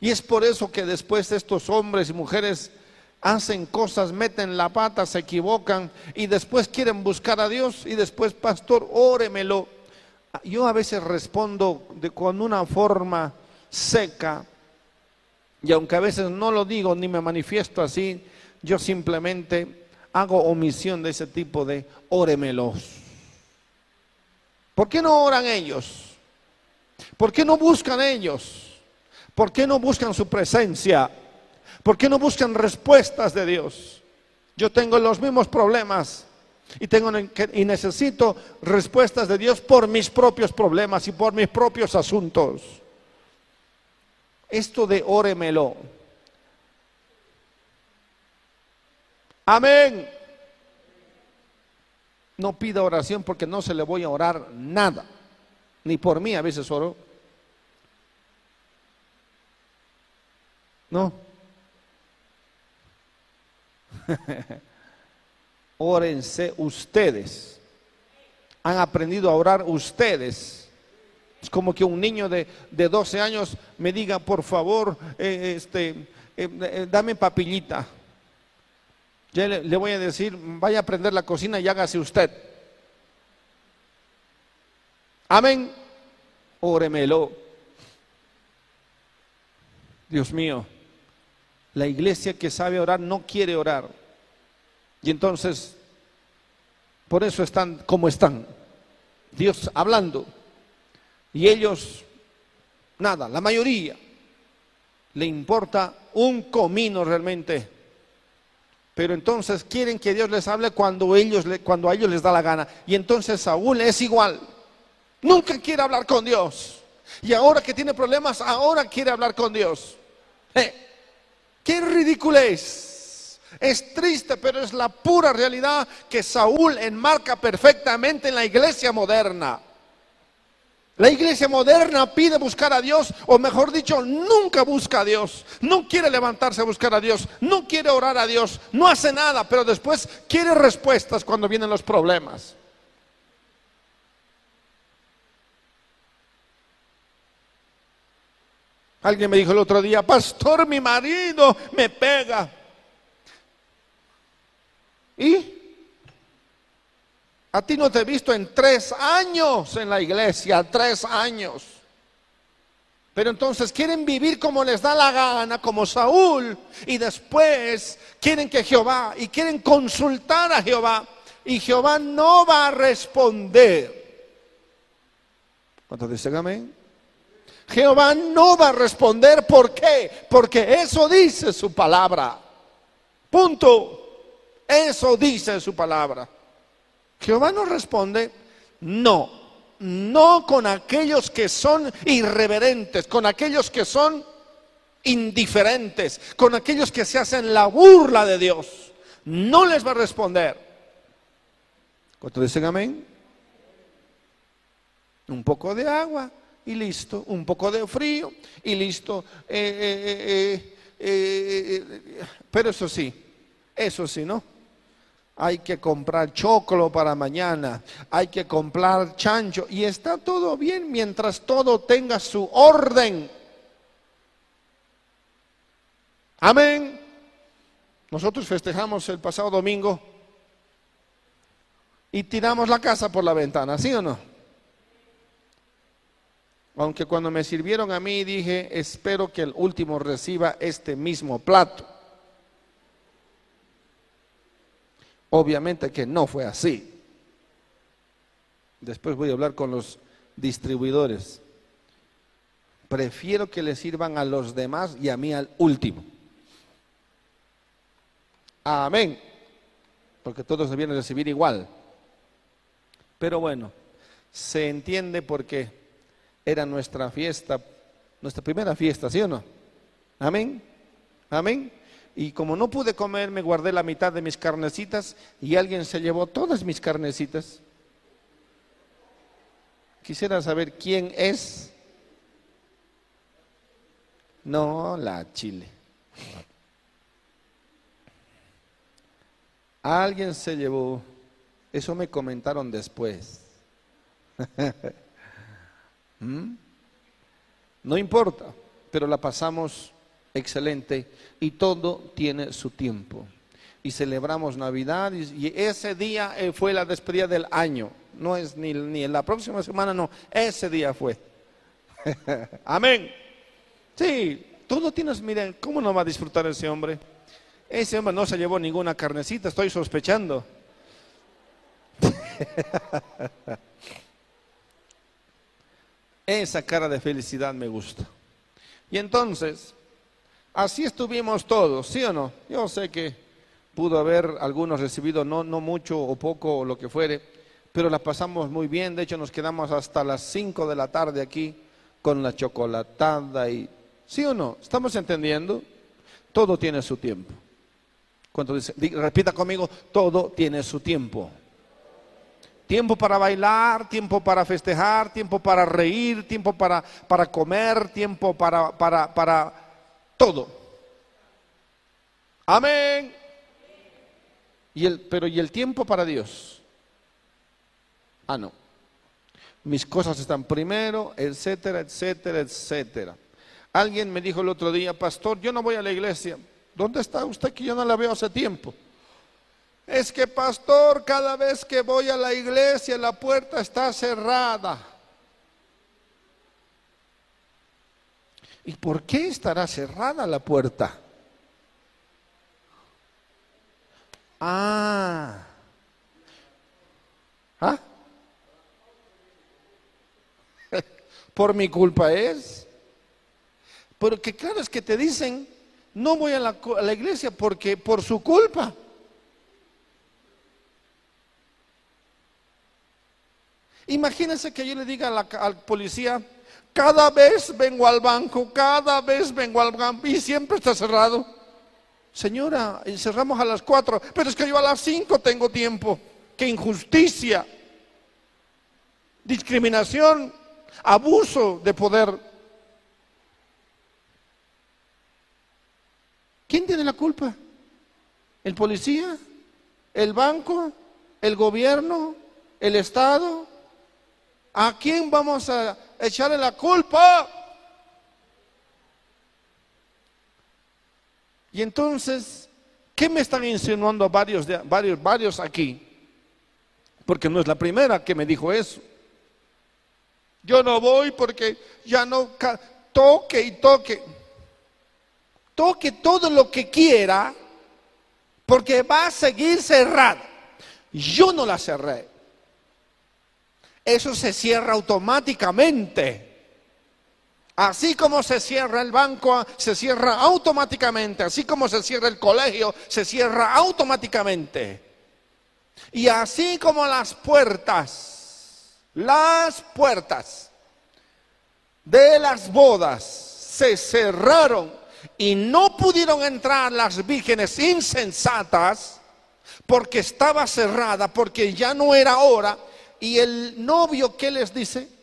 Y es por eso que después estos hombres y mujeres hacen cosas, meten la pata, se equivocan y después quieren buscar a Dios y después, pastor, óremelo. Yo a veces respondo con una forma seca y aunque a veces no lo digo ni me manifiesto así, yo simplemente hago omisión de ese tipo de óremelos. ¿Por qué no oran ellos? ¿Por qué no buscan ellos? ¿Por qué no buscan su presencia? ¿Por qué no buscan respuestas de Dios? Yo tengo los mismos problemas y, tengo, y necesito respuestas de Dios por mis propios problemas y por mis propios asuntos. Esto de óremelo Amén. No pida oración porque no se le voy a orar nada. Ni por mí a veces oro. No. Órense ustedes. Han aprendido a orar ustedes. Es como que un niño de, de 12 años me diga, por favor, eh, este, eh, eh, dame papillita. Ya le, voy a decir, vaya a prender la cocina y hágase usted. Amén. Óremelo. Dios mío, la iglesia que sabe orar no quiere orar. Y entonces, por eso están como están. Dios hablando. Y ellos, nada, la mayoría, le importa un comino realmente pero entonces quieren que Dios les hable cuando, ellos, cuando a ellos les da la gana. Y entonces Saúl es igual. Nunca quiere hablar con Dios. Y ahora que tiene problemas, ahora quiere hablar con Dios. Eh, ¡Qué ridículo es! Triste, pero es la pura realidad que Saúl enmarca perfectamente en la iglesia moderna. La iglesia moderna pide buscar a Dios, o mejor dicho, nunca busca a Dios. No quiere levantarse a buscar a Dios, no quiere orar a Dios, no hace nada, pero después quiere respuestas cuando vienen los problemas. Alguien me dijo el otro día, pastor, mi marido me pega. ¿Y? A ti no te he visto en tres años en la iglesia, tres años. Pero entonces quieren vivir como les da la gana, como Saúl, y después quieren que Jehová, y quieren consultar a Jehová, y Jehová no va a responder. ¿Cuántos dicen amén? Jehová no va a responder, ¿por qué? Porque eso dice su palabra. Punto. Eso dice su palabra. Jehová nos responde, no, no con aquellos que son irreverentes, con aquellos que son indiferentes, con aquellos que se hacen la burla de Dios. No les va a responder. ¿Cuánto dicen amén? Un poco de agua y listo. Un poco de frío y listo. Eh, eh, eh, pero eso sí, eso sí, ¿no? Hay que comprar choclo para mañana, hay que comprar chancho y está todo bien mientras todo tenga su orden. Amén. Nosotros festejamos el pasado domingo y tiramos la casa por la ventana, ¿sí o no? Aunque cuando me sirvieron a mí dije, espero que el último reciba este mismo plato. Obviamente que no fue así. Después voy a hablar con los distribuidores. Prefiero que le sirvan a los demás y a mí al último. Amén. Porque todos debían recibir igual. Pero bueno, se entiende porque era nuestra fiesta, nuestra primera fiesta, ¿sí o no? Amén. Amén. Y como no pude comer, me guardé la mitad de mis carnecitas y alguien se llevó todas mis carnecitas. Quisiera saber quién es. No, la chile. Alguien se llevó. Eso me comentaron después. ¿Mm? No importa, pero la pasamos excelente y todo tiene su tiempo. Y celebramos Navidad y, ese día eh, fue la despedida del año. No es ni, ni en la próxima semana, no, ese día fue. Amén. Sí, todo tienes, miren, ¿cómo no va a disfrutar ese hombre? Ese hombre no se llevó ninguna carnecita, estoy sospechando. Esa cara de felicidad me gusta. Y entonces, Así estuvimos todos, ¿sí o no? Yo sé que pudo haber algunos recibido no, mucho o poco o lo que fuere, pero la pasamos muy bien. De hecho, nos quedamos hasta las 5 de la tarde aquí con la chocolatada y... ¿Sí o no? ¿Estamos entendiendo? Todo tiene su tiempo. Cuando dice, repita conmigo, todo tiene su tiempo. Tiempo para bailar, tiempo para festejar, tiempo para reír, tiempo para, para comer, tiempo para, para, para todo. Amén. Y el, pero ¿y el tiempo para Dios? Ah, no. Mis cosas están primero, etcétera, etcétera, etcétera. Alguien me dijo el otro día, pastor, yo no voy a la iglesia. ¿Dónde está usted que yo no la veo hace tiempo? Es que, pastor, cada vez que voy a la iglesia la puerta está cerrada. ¿Y por qué estará cerrada la puerta? Ah. ¿Ah? Por mi culpa es. Porque claro, es que te dicen, no voy a la, iglesia porque por su culpa. Imagínense que yo le diga la, al policía, cada vez vengo al banco, cada vez vengo al banco y siempre está cerrado. Señora, cerramos a las cuatro, pero es que yo a las cinco tengo tiempo. ¡Qué injusticia! Discriminación, abuso de poder. ¿Quién tiene la culpa? ¿El policía? ¿El banco? ¿El gobierno? ¿El Estado? ¿A quién vamos a echarle la culpa? Y entonces, ¿qué me están insinuando varios, varios, varios aquí? Porque no es la primera que me dijo eso. Yo no voy porque ya no toque y toque. Toque todo lo que quiera porque va a seguir cerrado. Yo no la cerré. Eso se cierra automáticamente. Así como se cierra el banco, se cierra automáticamente. Así como se cierra el colegio, se cierra automáticamente. Y así como las puertas, las puertas de las bodas se cerraron y no pudieron entrar las vírgenes insensatas porque estaba cerrada, porque ya no era hora. Y el novio, ¿qué les dice?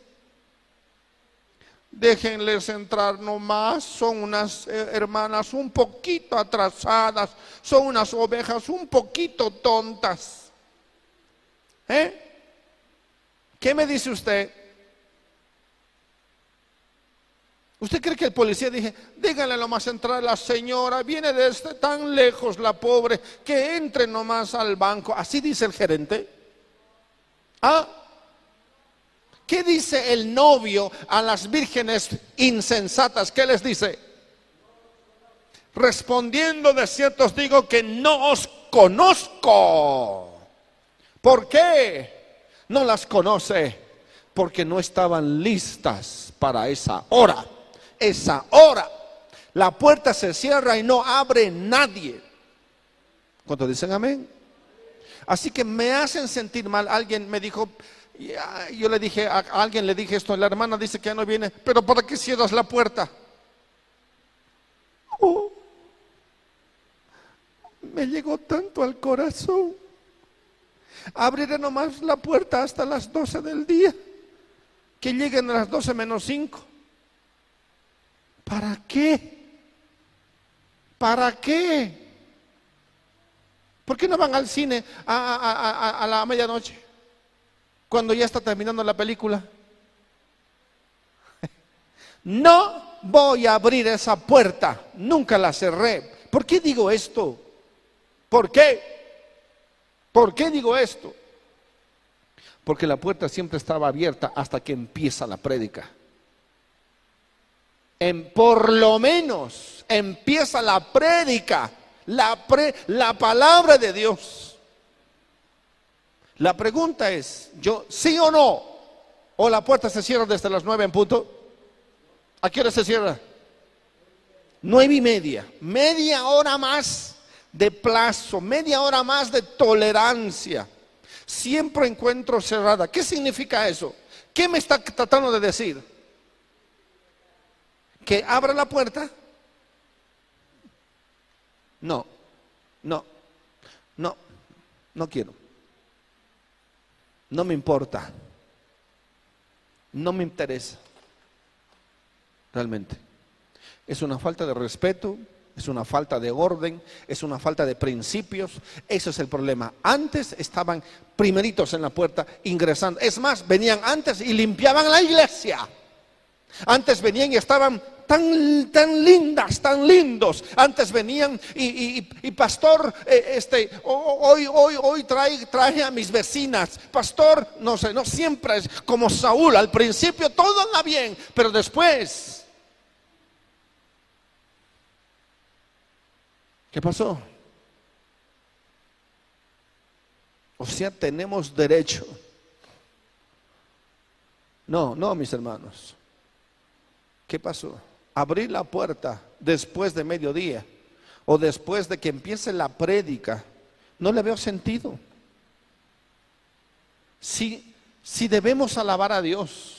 déjenles entrar nomás, son unas eh, hermanas un poquito atrasadas, son unas ovejas un poquito tontas. ¿Eh? ¿Qué me dice usted? ¿Usted cree que el policía dije, díganle nomás entrar la señora, viene desde tan lejos la pobre, que entre nomás al banco? ¿Así dice el gerente? ¿Ah? ¿Qué dice el novio a las vírgenes insensatas? ¿Qué les dice? Respondiendo de cierto os digo que no os conozco. ¿Por qué? No las conoce porque no estaban listas para esa hora. Esa hora. La puerta se cierra y no abre nadie. ¿Cuántos dicen amén? Así que me hacen sentir mal. Alguien me dijo, yo le dije, a alguien le dije esto, la hermana dice que ya no viene, pero ¿para qué cierras la puerta? Oh, me llegó tanto al corazón. Abriré nomás la puerta hasta las 12 del día, que lleguen a las 12 menos 5. ¿Para qué? ¿Para qué? ¿Por qué no van al cine a la medianoche? cuando ya está terminando la película. No voy a abrir esa puerta, nunca la cerré. ¿Por qué digo esto? ¿Por qué? ¿Por qué digo esto? Porque la puerta siempre estaba abierta hasta que empieza la prédica. En, por lo menos empieza la prédica, la, la palabra de Dios. La pregunta es, ¿yo sí o no? ¿O la puerta se cierra desde las nueve en punto? ¿A qué hora se cierra? Nueve y media. Media hora más de plazo, media hora más de tolerancia. Siempre encuentro cerrada. ¿Qué significa eso? ¿Qué me está tratando de decir? ¿Que abra la puerta? No, no, no, no quiero. No me importa. No me interesa. Realmente. Es una falta de respeto, es una falta de orden, es una falta de principios. Ese es el problema. Antes estaban primeritos en la puerta ingresando. Es más, venían antes y limpiaban la iglesia. Antes venían y estaban tan, tan lindas, tan lindos. Antes venían y, pastor, eh, este, hoy, hoy, hoy trae, traje a mis vecinas. Pastor, no sé, no siempre es como Saúl. Al principio todo anda bien, pero después, ¿qué pasó? O sea, tenemos derecho. No, no, mis hermanos. ¿Qué pasó? Abrir la puerta después de mediodía o después de que empiece la prédica, no le veo sentido. Si, si debemos alabar a Dios.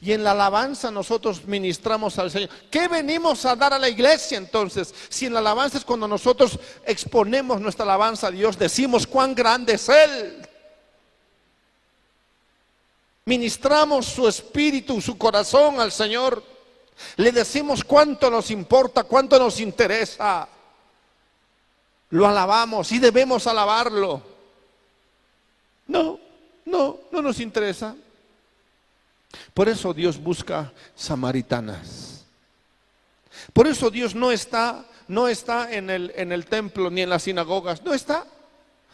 Y en la alabanza nosotros ministramos al Señor. ¿Qué venimos a dar a la iglesia entonces? Si en la alabanza es cuando nosotros exponemos nuestra alabanza a Dios, decimos cuán grande es Él. Ministramos su espíritu, su corazón al Señor. Le decimos cuánto nos importa, cuánto nos interesa. Lo alabamos y debemos alabarlo. No, no, no nos interesa. Por eso Dios busca samaritanas. Por eso Dios no está, no está en el, en el templo ni en las sinagogas. No está.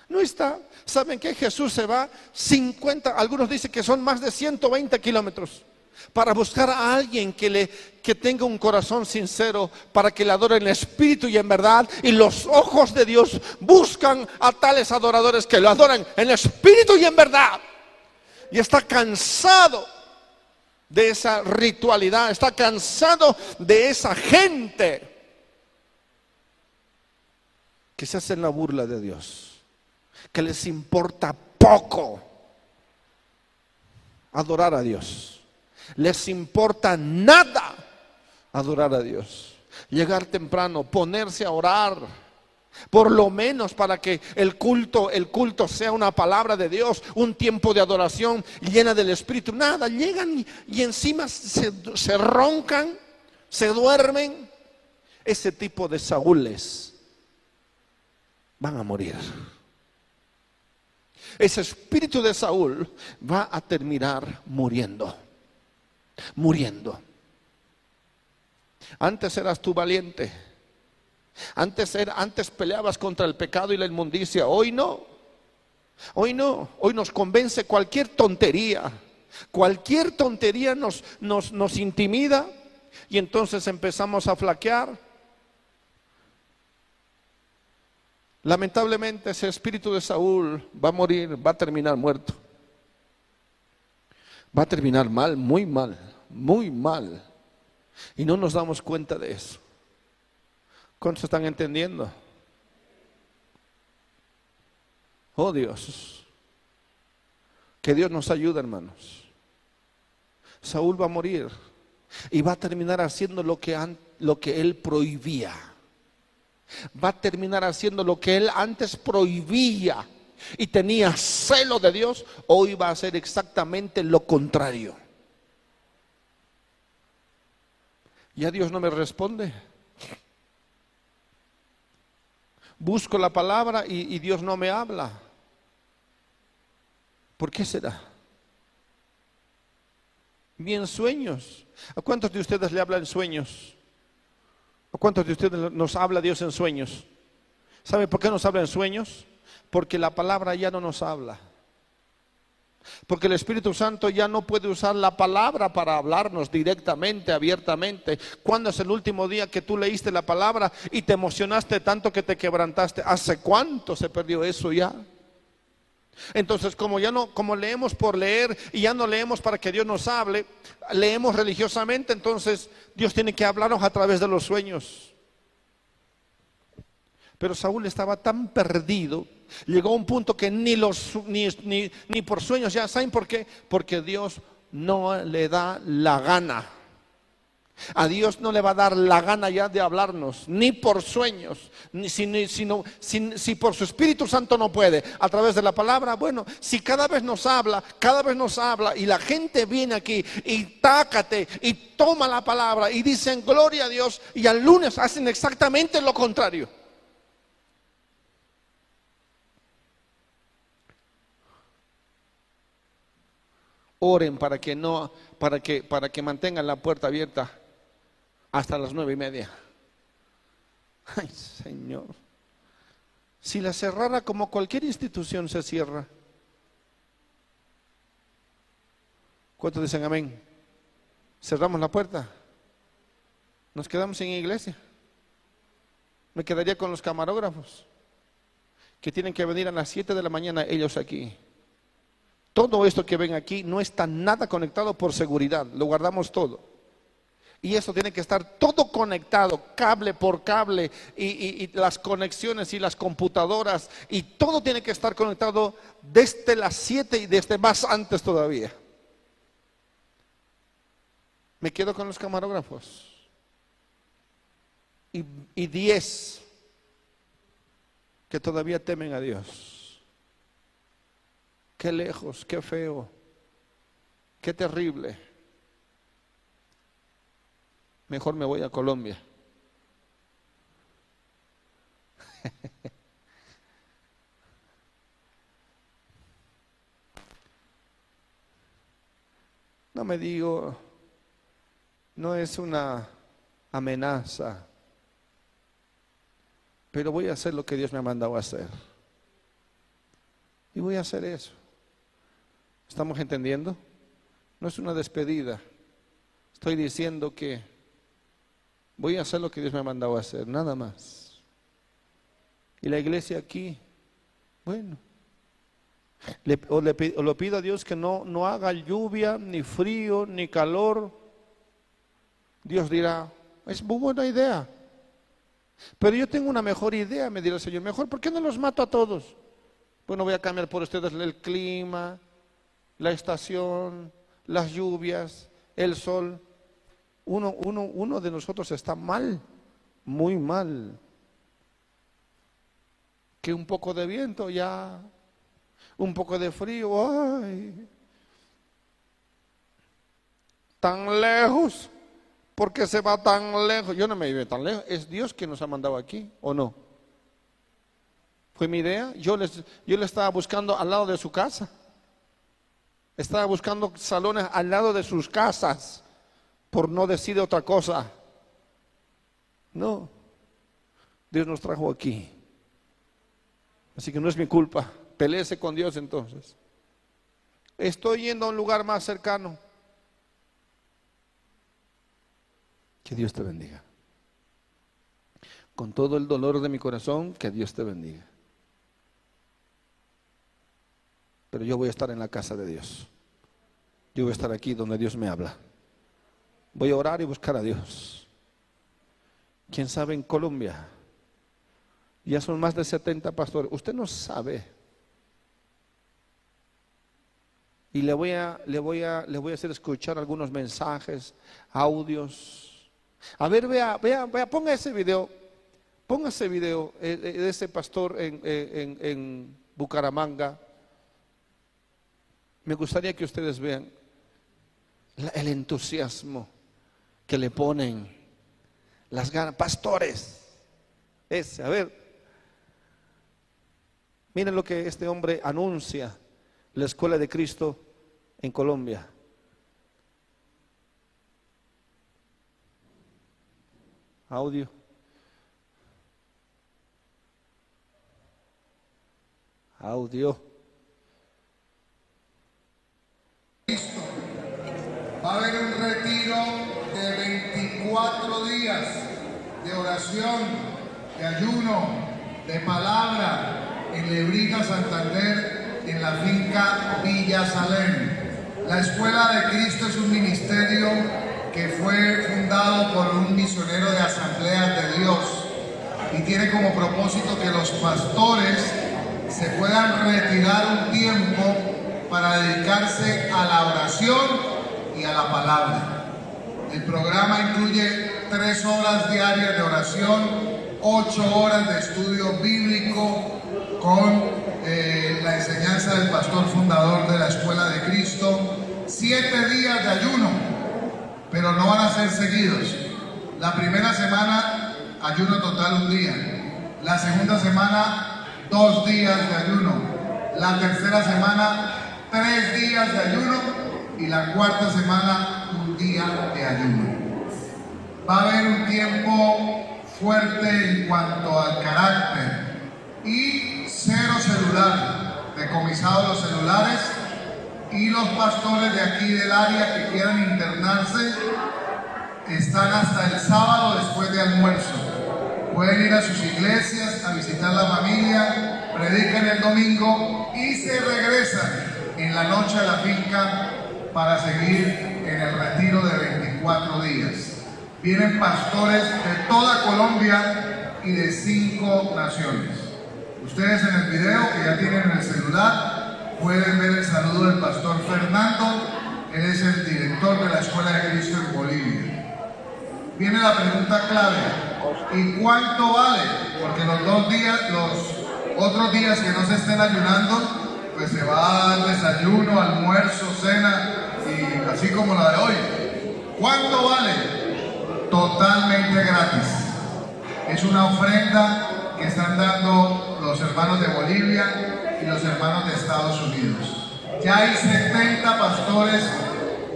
No está. ¿Saben que Jesús se va 50, algunos dicen que son más de 120 kilómetros para buscar a alguien que, le, que tenga un corazón sincero, para que le adore en espíritu y en verdad. Y los ojos de Dios buscan a tales adoradores que lo adoran en espíritu y en verdad. Y está cansado de esa ritualidad, está cansado de esa gente que se hace en la burla de Dios, que les importa poco adorar a Dios les importa nada adorar a Dios. Llegar temprano, ponerse a orar, por lo menos para que el culto, el culto sea una palabra de Dios, un tiempo de adoración llena del Espíritu. Nada, llegan y, encima se, se roncan, se duermen. Ese tipo de Saúles van a morir. Ese espíritu de Saúl va a terminar muriendo muriendo. Antes eras tú valiente. Antes, era, antes peleabas contra el pecado y la inmundicia. Hoy no. Hoy no. Hoy nos convence cualquier tontería. Cualquier tontería nos, nos, nos intimida y entonces empezamos a flaquear. Lamentablemente ese espíritu de Saúl va a morir, va a terminar muerto va a terminar mal, muy mal, muy mal. Y no nos damos cuenta de eso. ¿Cuántos están entendiendo? Oh Dios, que Dios nos ayude, hermanos. Saúl va a morir y va a terminar haciendo lo que, lo que él prohibía. Va a terminar haciendo lo que él antes prohibía y tenía celo de Dios, hoy va a ser exactamente lo contrario. Ya Dios no me responde. Busco la palabra y, y Dios no me habla. ¿Por qué será? Ni en sueños. ¿A cuántos de ustedes le habla en sueños? ¿A cuántos de ustedes nos habla Dios en sueños? ¿Sabe por qué nos habla en sueños? Porque la palabra ya no nos habla. Porque el Espíritu Santo ya no puede usar la palabra para hablarnos directamente, abiertamente. ¿Cuándo es el último día que tú leíste la palabra y te emocionaste tanto que te quebrantaste? ¿Hace cuánto se perdió eso ya? Entonces, como ya no, como leemos por leer y ya no leemos para que Dios nos hable, leemos religiosamente, entonces Dios tiene que hablarnos a través de los sueños. Pero Saúl estaba tan perdido Llegó a un punto que ni, los, ni, ni, por sueños ya, ¿saben por qué? Porque Dios no le da la gana. A Dios no le va a dar la gana ya de hablarnos, ni por sueños, ni si, sino, si, por su Espíritu Santo no puede, a través de la palabra. Bueno, si cada vez nos habla, cada vez nos habla y la gente viene aquí y tácate y toma la palabra y dicen gloria a Dios y al lunes hacen exactamente lo contrario. Oren para que no, para que, para que mantengan la puerta abierta hasta las nueve y media. Ay, Señor. Si la cerrara como cualquier institución se cierra. ¿Cuántos dicen amén? Cerramos la puerta. Nos quedamos sin iglesia. Me quedaría con los camarógrafos que tienen que venir a las siete de la mañana ellos aquí. Todo esto que ven aquí no está nada conectado por seguridad, lo guardamos todo. Y eso tiene que estar todo conectado, cable por cable, y, las conexiones y las computadoras, y todo tiene que estar conectado desde las 7 y desde más antes todavía. Me quedo con los camarógrafos. Y 10 que todavía temen a Dios. Qué lejos, qué feo, qué terrible mejor me voy a Colombia. No me digo, no es una amenaza, pero voy a hacer lo que Dios me ha mandado a hacer. Y voy a hacer eso. ¿Estamos entendiendo? No es una despedida. Estoy diciendo que Voy a hacer lo que Dios me ha mandado a hacer, nada más. Y la iglesia aquí, bueno, le, o, le, pido a Dios que no, no haga lluvia, ni frío, ni calor. Dios dirá, es muy buena idea. Pero yo tengo una mejor idea, me dirá el Señor. Mejor, ¿por qué no los mato a todos? Bueno, voy a cambiar por ustedes el clima, la estación, las lluvias, el sol uno, uno, uno de nosotros está mal, muy mal. Que un poco de viento ya, un poco de frío, ay, tan lejos, porque se va tan lejos. Yo no me vive tan lejos, es Dios quien nos ha mandado aquí, ¿o no? Fue mi idea, yo les, yo le estaba buscando al lado de su casa, estaba buscando salones al lado de sus casas por no decir otra cosa. No, Dios nos trajo aquí. Así que no es mi culpa. Peleese con Dios entonces. Estoy yendo a un lugar más cercano. Que Dios te bendiga. Con todo el dolor de mi corazón, que Dios te bendiga. Pero yo voy a estar en la casa de Dios. Yo voy a estar aquí donde Dios me habla. Voy a orar y buscar a Dios. ¿Quién sabe en Colombia? Ya son más de 70 pastores. Usted no sabe. Y le voy a, le voy a, voy a hacer escuchar algunos mensajes, audios. A ver, vea, vea, vea, ponga ese video. Ponga ese video eh, eh, de ese pastor en, en, en Bucaramanga. Me gustaría que ustedes vean el entusiasmo que le ponen las ganas. Pastores, ese, a ver. Miren lo que este hombre anuncia, la escuela de Cristo en Colombia. Audio. Audio. Va a haber un retiro cuatro días de oración, de ayuno, de palabra en Lebrija, Santander, en la finca Villa Salén. La Escuela de Cristo es un ministerio que fue fundado por un misionero de Asamblea de Dios y tiene como propósito que los pastores se puedan retirar un tiempo para dedicarse a la oración y a la palabra. El programa incluye tres horas diarias de oración, ocho horas de estudio bíblico con eh, la enseñanza del pastor fundador de la Escuela de Cristo, siete días de ayuno, pero no van a ser seguidos. La primera semana, ayuno total un día. La segunda semana, dos días de ayuno. La tercera semana, tres días de ayuno. Y la cuarta semana, día de ayuno. Va a haber un tiempo fuerte en cuanto al carácter y cero celular, decomisados los celulares y los pastores de aquí del área que quieran internarse están hasta el sábado después de almuerzo. Pueden ir a sus iglesias a visitar la familia, predican el domingo y se regresan en la noche a la finca para seguir en el retiro de 24 días. Vienen pastores de toda Colombia y de cinco naciones. Ustedes en el video que ya tienen en el celular pueden ver el saludo del pastor Fernando. Él es el director de la Escuela de Cristo en Bolivia. Viene la pregunta clave. ¿Y cuánto vale? Porque los dos días, los otros días que no se estén ayunando, pues se va a dar desayuno, almuerzo, cena y así como la de hoy. ¿Cuánto vale? Totalmente gratis. Es una ofrenda que están dando los hermanos de Bolivia y los hermanos de Estados Unidos. Ya hay 70 pastores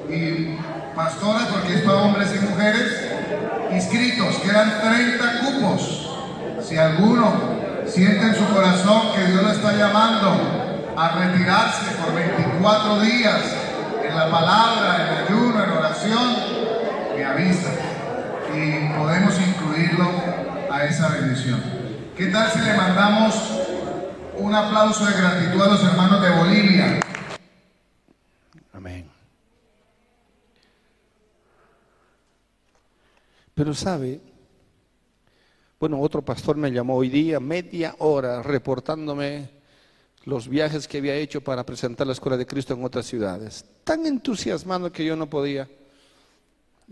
y pastoras, porque es para hombres y mujeres, inscritos. Quedan 30 cupos. Si alguno siente en su corazón que Dios lo está llamando a retirarse por 24 días en la palabra, en ayuno, en oración, me avisa y podemos incluirlo a esa bendición. ¿Qué tal si le mandamos un aplauso de gratitud a los hermanos de Bolivia? Amén. Pero sabe, bueno, otro pastor me llamó hoy día, media hora, reportándome los viajes que había hecho para presentar la Escuela de Cristo en otras ciudades. Tan entusiasmado que yo no podía.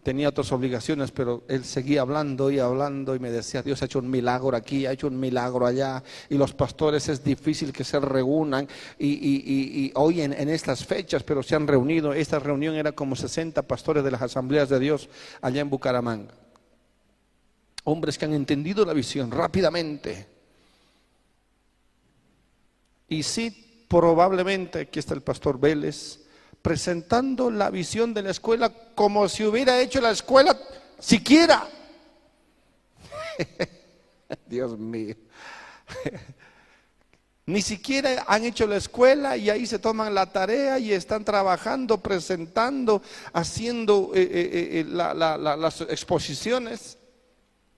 Tenía otras obligaciones, pero él seguía hablando y hablando y me decía, Dios ha hecho un milagro aquí, ha hecho un milagro allá, y los pastores es difícil que se reúnan, y, hoy en, en, estas fechas, pero se han reunido, esta reunión era como 60 pastores de las asambleas de Dios allá en Bucaramanga hombres que han entendido la visión rápidamente. Y sí, probablemente, aquí está el pastor Vélez, presentando la visión de la escuela como si hubiera hecho la escuela siquiera. Dios mío. Ni siquiera han hecho la escuela y ahí se toman la tarea y están trabajando, presentando, haciendo eh, eh, eh, las exposiciones.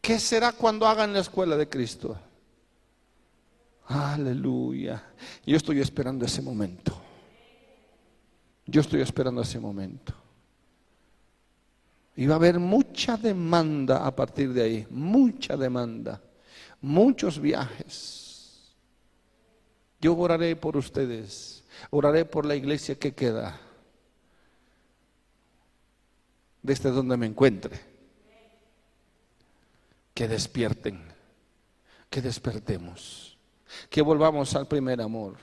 ¿Qué será cuando hagan la escuela de Cristo? Aleluya. Yo estoy esperando ese momento. Yo estoy esperando ese momento. Y va a haber mucha demanda a partir de ahí, mucha demanda, muchos viajes. Yo oraré por ustedes, oraré por la iglesia que queda, desde donde me encuentre que despierten, que despertemos, que volvamos al primer amor,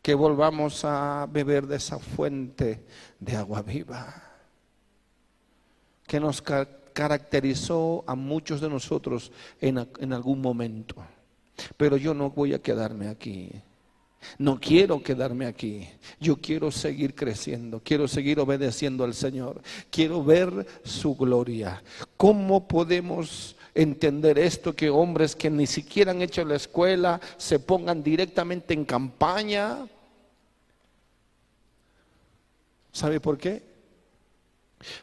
que volvamos a beber de esa fuente de agua viva, que nos caracterizó a muchos de nosotros en, en algún momento. Pero yo no voy a quedarme aquí. No quiero quedarme aquí. Yo quiero seguir creciendo. Quiero seguir obedeciendo al Señor. Quiero ver su gloria. ¿Cómo podemos entender esto? Que hombres que ni siquiera han hecho la escuela se pongan directamente en campaña. ¿Sabe por qué?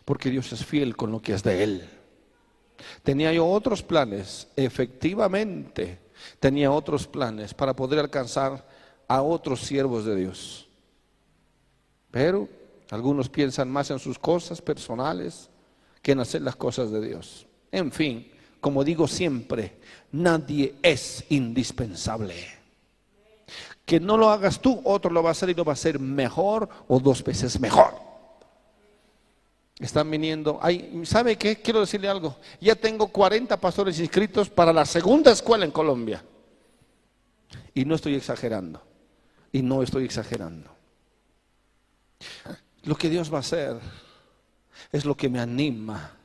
Porque Dios es fiel con lo que es de Él. Tenía yo otros planes, efectivamente, tenía otros planes para poder alcanzar a otros siervos de Dios. Pero algunos piensan más en sus cosas personales que en hacer las cosas de Dios. En fin, como digo siempre, nadie es indispensable. Que no lo hagas tú, otro lo va a hacer y lo va a hacer mejor o dos veces mejor. Están viniendo. ¿Sabe qué? Quiero decirle algo. Ya tengo 40 pastores inscritos para la segunda escuela en Colombia. Y no estoy exagerando. Y no estoy exagerando. Lo que Dios va a hacer es lo que me anima.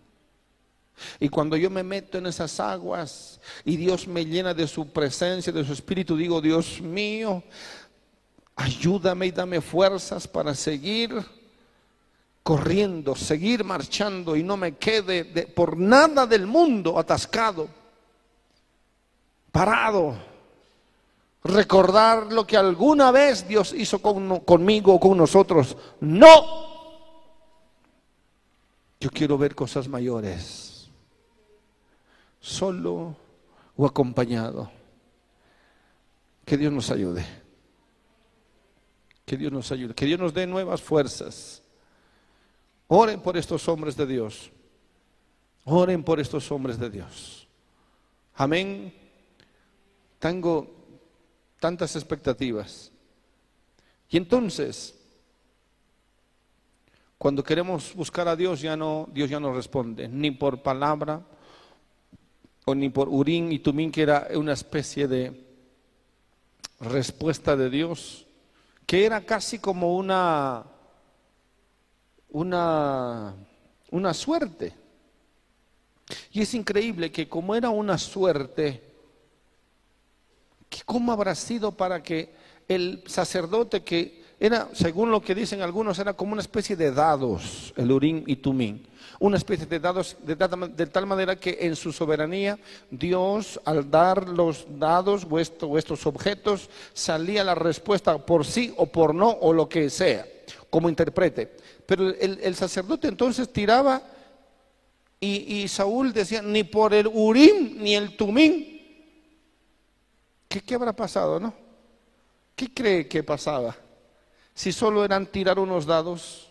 Y cuando yo me meto en esas aguas y Dios me llena de su presencia, de su espíritu, digo, Dios mío, ayúdame y dame fuerzas para seguir corriendo, seguir marchando y no me quede por nada del mundo atascado, parado recordar lo que alguna vez Dios hizo conmigo o con nosotros. No. Yo quiero ver cosas mayores, solo o acompañado. Que Dios nos ayude. Que Dios nos ayude. Que Dios nos dé nuevas fuerzas. Oren por estos hombres de Dios. Oren por estos hombres de Dios. Amén. Tengo tantas expectativas. Y entonces, cuando queremos buscar a Dios, ya no, Dios ya no responde, ni por palabra, o ni por Urín y Tumín, que era una especie de respuesta de Dios, que era casi como una, una, una suerte. Y es increíble que como era una suerte, ¿cómo habrá sido para que el sacerdote que era, según lo que dicen algunos, era como una especie de dados, el Urín y Tumín una especie de dados de, tal manera que en su soberanía Dios al dar los dados o, estos objetos salía la respuesta por sí o por no o lo que sea, como interprete. Pero el, sacerdote entonces tiraba y, y, Saúl decía, ni por el Urim ni el Tumín. ¿Qué, ¿Qué habrá pasado, no? ¿Qué cree que pasaba? Si solo eran tirar unos dados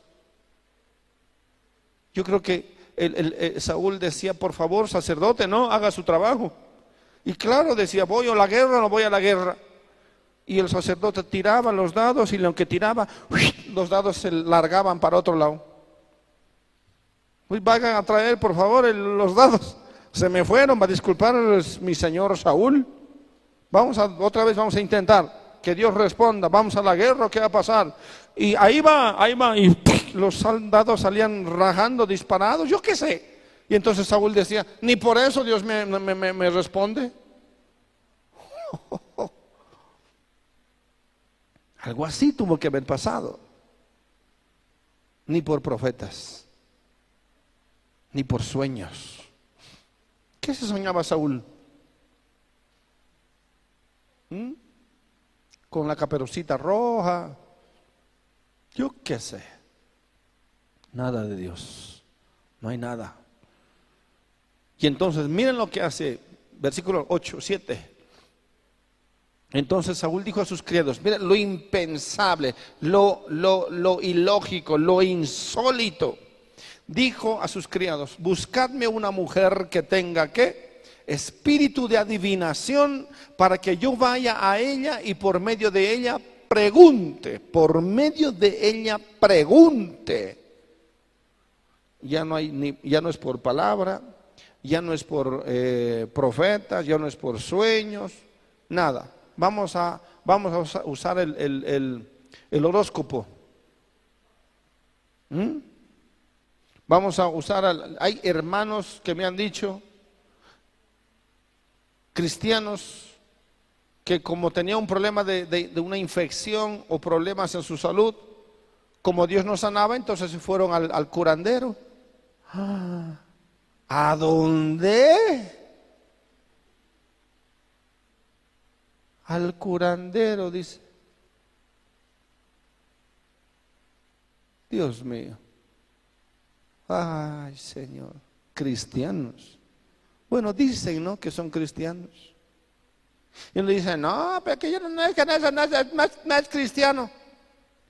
yo creo que el, Saúl decía, por favor, sacerdote, no, haga su trabajo. Y claro, decía, voy a la guerra o no voy a la guerra. Y el sacerdote tiraba los dados y lo que tiraba, los dados se largaban para otro lado. Pues vayan a traer, por favor, los dados. Se me fueron, va a disculpar mi señor Saúl. Vamos a, otra vez vamos a intentar que Dios responda, vamos a la guerra, ¿qué va a pasar? Y ahí va, ahí va, y los soldados salían rajando, disparados, yo qué sé. Y entonces Saúl decía, ni por eso Dios me, me responde. Algo así tuvo que haber pasado. Ni por profetas, ni por sueños. ¿Qué se soñaba Saúl? ¿Mm? Con la caperucita roja. Yo qué sé. Nada de Dios. No hay nada. Y entonces miren lo que hace, versículo 8, 7. Entonces Saúl dijo a sus criados, miren lo impensable, lo, lo, lo ilógico, lo insólito. Dijo a sus criados, buscadme una mujer que tenga que espíritu de adivinación para que yo vaya a ella y por medio de ella pregunte, por medio de ella pregunte. Ya no, hay ni, ya no es por palabra, ya no es por eh, profetas, ya no es por sueños, nada. Vamos a, vamos a usar el, horóscopo. ¿Mm? Vamos a usar, hay hermanos que me han dicho, cristianos que como tenía un problema de, una infección o problemas en su salud, como Dios no sanaba, entonces se fueron al, curandero. ¿A dónde? Al curandero, dice. Dios mío. Ay, Señor. Cristianos. Bueno, dicen, ¿no? Que son cristianos. Y uno dice, no, pero que yo no es que es, cristiano.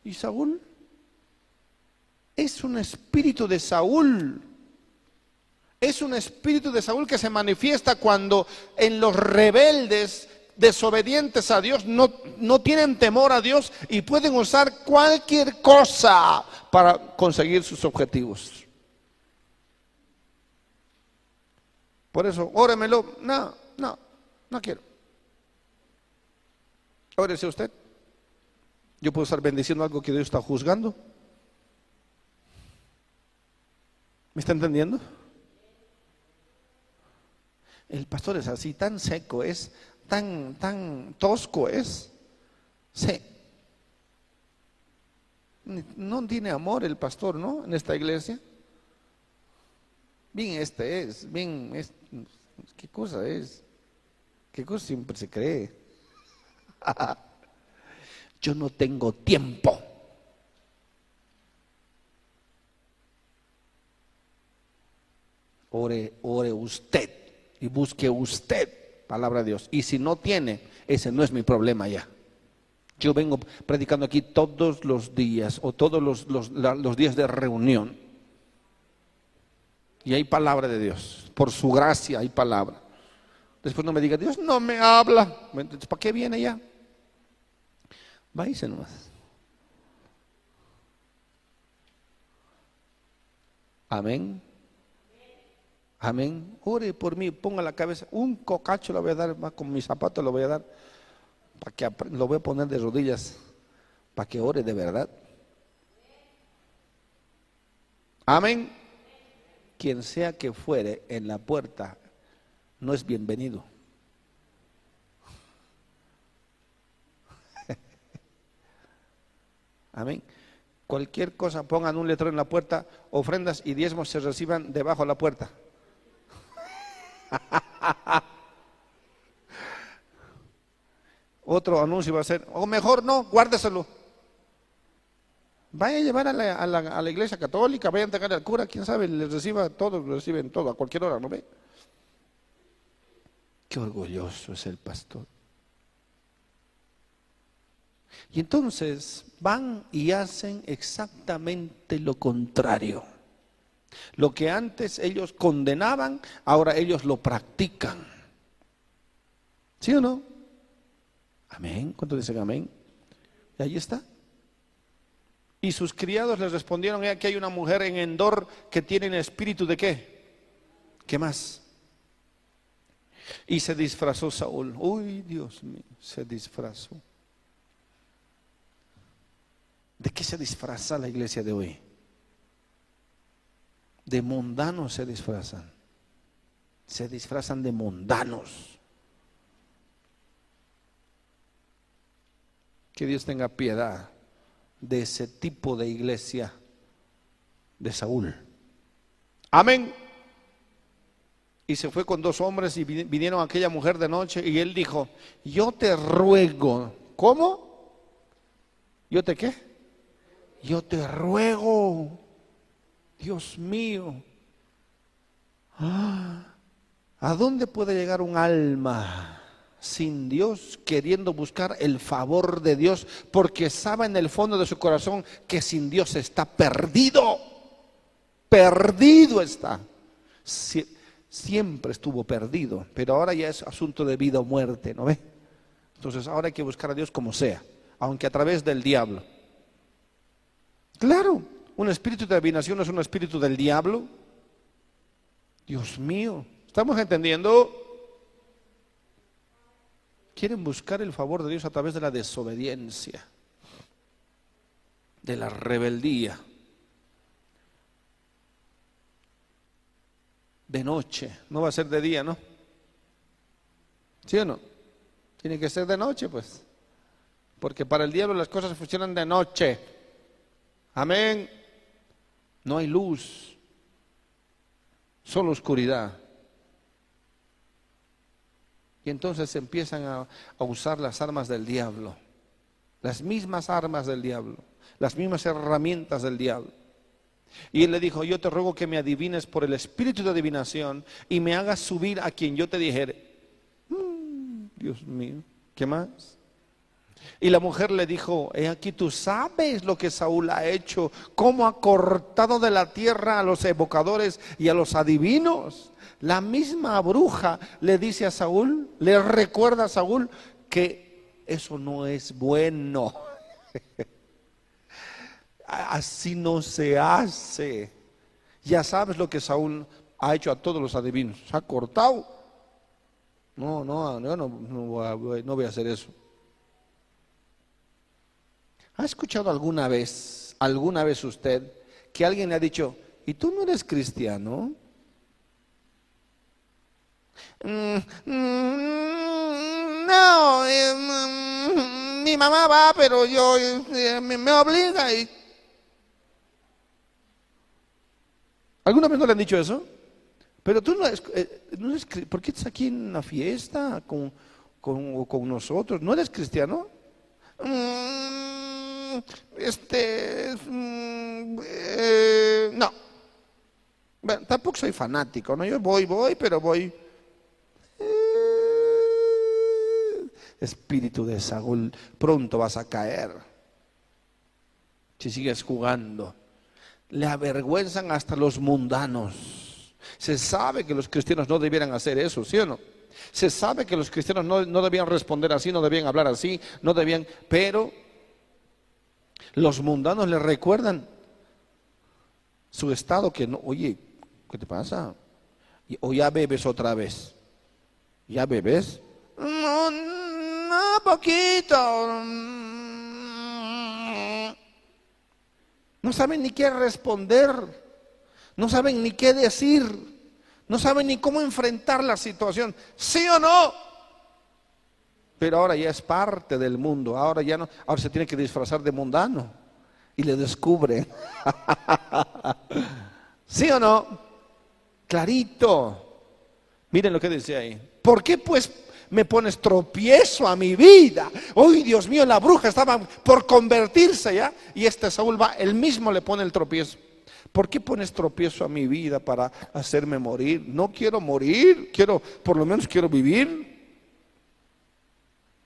¿Y Saúl? Es un espíritu de Saúl. Es un espíritu de Saúl que se manifiesta cuando en los rebeldes desobedientes a Dios no, no tienen temor a Dios y pueden usar cualquier cosa para conseguir sus objetivos. Por eso, óremelo. No, no, no quiero. Órese usted. Yo puedo estar bendiciendo algo que Dios está juzgando. ¿Me está entendiendo? El pastor es así, tan seco es, tan, tan tosco es. Sí. No tiene amor el pastor, ¿no? En esta iglesia. Bien, este es, bien, es, ¿qué cosa es? ¿Qué cosa siempre se cree? Yo no tengo tiempo. Ore, ore usted y busque usted palabra de Dios. Y si no tiene, ese no es mi problema ya. Yo vengo predicando aquí todos los días o todos los, los días de reunión Y hay palabra de Dios. Por su gracia hay palabra. Después no me diga, Dios no me habla. Entonces, ¿para qué viene ya? Váyase nomás. Amén. Amén. Ore por mí, ponga la cabeza. Un cocacho le voy a dar, con mi zapato lo voy a dar. Para que lo voy a poner de rodillas. Para que ore de verdad. Amén. Quien sea que fuere en la puerta no es bienvenido. Amén. Cualquier cosa, pongan un letrero en la puerta, ofrendas y diezmos se reciban debajo de la puerta. Otro anuncio va a ser, o mejor no, guárdeselo. Vaya a llevar a la, iglesia católica, vaya a entregar al cura, quién sabe, les reciba todo, reciben todo, a cualquier hora, ¿no ve? Qué orgulloso es el pastor. Y entonces van y hacen exactamente lo contrario. Lo que antes ellos condenaban, ahora ellos lo practican. ¿Sí o no? Amén. ¿Cuánto dicen amén? Y ahí está. Y sus criados les respondieron, que hay una mujer en Endor que tiene espíritu de qué? ¿Qué más? Y se disfrazó Saúl. Uy, Dios mío, se disfrazó. ¿De qué se disfraza la iglesia de hoy? De mundanos se disfrazan. Se disfrazan de mundanos. Que Dios tenga piedad de ese tipo de iglesia de Saúl. Amén. Y se fue con dos hombres y vinieron aquella mujer de noche y él dijo, yo te ruego, ¿cómo? ¿Yo te qué? Yo te ruego, Dios mío, ¿a dónde puede llegar un alma sin Dios queriendo buscar el favor de Dios porque sabe en el fondo de su corazón que sin Dios está perdido? Perdido está. siempre estuvo perdido, pero ahora ya es asunto de vida o muerte, ¿no ve? Entonces ahora hay que buscar a Dios como sea, aunque a través del diablo. Claro, un espíritu de adivinación es un espíritu del diablo. Dios mío, ¿estamos entendiendo? Quieren buscar el favor de Dios a través de la desobediencia, de la rebeldía. De noche, no va a ser de día, ¿no? ¿Sí o no? Tiene que ser de noche, pues. Porque para el diablo las cosas funcionan de noche. Amén. No hay luz, solo oscuridad. Y entonces empiezan a, usar las armas del diablo, las mismas armas del diablo, las mismas herramientas del diablo. Y él le dijo, yo te ruego que me adivines por el espíritu de adivinación y me hagas subir a quien yo te dijere. Mm, Dios mío, ¿qué más? Y la mujer le dijo, he aquí tú sabes lo que Saúl ha hecho, cómo ha cortado de la tierra a los evocadores y a los adivinos. La misma bruja le dice a Saúl, le recuerda a Saúl que eso no es bueno. Así no se hace. Ya sabes lo que Saúl ha hecho a todos los adivinos. Se ha cortado. No, no, no, no, no voy a hacer eso. ¿Ha escuchado alguna vez, alguna vez usted, que alguien le ha dicho, ¿y tú no eres cristiano? Mm, mm, no, eh, mm, mi mamá va, pero yo eh, me, obliga. Y... ¿Alguna vez no le han dicho eso? Pero tú no eres, eh, no eres ¿por qué estás aquí en la fiesta con, con, con nosotros? ¿No eres cristiano? este, mm, eh, no. Bueno, tampoco soy fanático, ¿no? Yo voy, voy, pero voy. Eh, espíritu de Saúl, pronto vas a caer. Si sigues jugando. Le avergüenzan hasta los mundanos. Se sabe que los cristianos no debieran hacer eso, ¿sí o no? Se sabe que los cristianos no, no debían responder así, no debían hablar así, no debían, pero los mundanos le recuerdan su estado que no, oye, ¿qué te pasa? O ya bebes otra vez. ¿Ya bebes? No, no, poquito. No saben ni qué responder. No saben ni qué decir. No saben ni cómo enfrentar la situación. ¿Sí o no? Pero ahora ya es parte del mundo. Ahora ya no. Ahora se tiene que disfrazar de mundano. Y le descubre. ¿Sí o no? Clarito. Miren lo que dice ahí. ¿Por qué pues me pones tropiezo a mi vida? Hoy, Dios mío, la bruja estaba por convertirse ya. Y este Saúl va, él mismo le pone el tropiezo. ¿Por qué pones tropiezo a mi vida para hacerme morir? No quiero morir, quiero, por lo menos quiero vivir.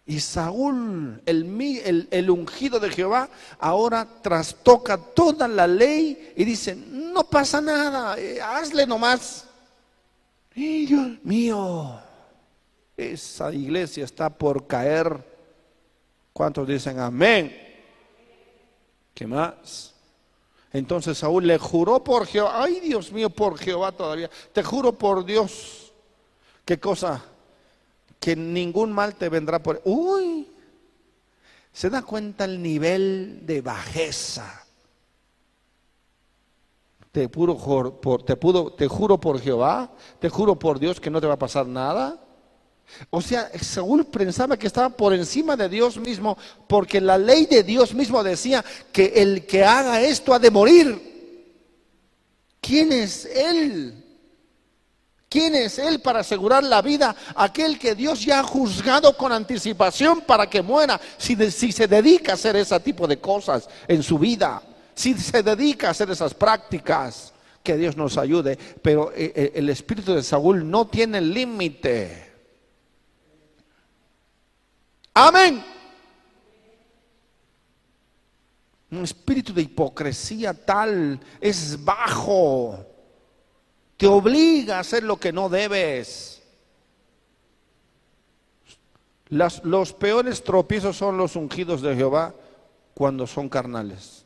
Y Saúl, el, ungido de Jehová, ahora trastoca toda la ley y dice, no pasa nada, eh, hazle nomás. Y Dios mío, esa iglesia está por caer. ¿Cuántos dicen amén? ¿Qué más? Entonces Saúl le juró por Jehová, ay Dios mío, por Jehová todavía, te juro por Dios. ¿Qué cosa? que ningún mal te vendrá por... Uy, se da cuenta el nivel de bajeza. Te, por, te, pudo, te juro por Jehová, te juro por Dios que no te va a pasar nada. O sea, Saúl pensaba que estaba por encima de Dios mismo, porque la ley de Dios mismo decía que el que haga esto ha de morir. ¿Quién es él? ¿Quién es Él para asegurar la vida? Aquel que Dios ya ha juzgado con anticipación para que muera, si, si, se dedica a hacer ese tipo de cosas en su vida, si se dedica a hacer esas prácticas, que Dios nos ayude. Pero eh, eh, el espíritu de Saúl no tiene límite. Amén. Un espíritu de hipocresía tal es bajo te obliga a hacer lo que no debes. los peores tropiezos son los ungidos de Jehová cuando son carnales.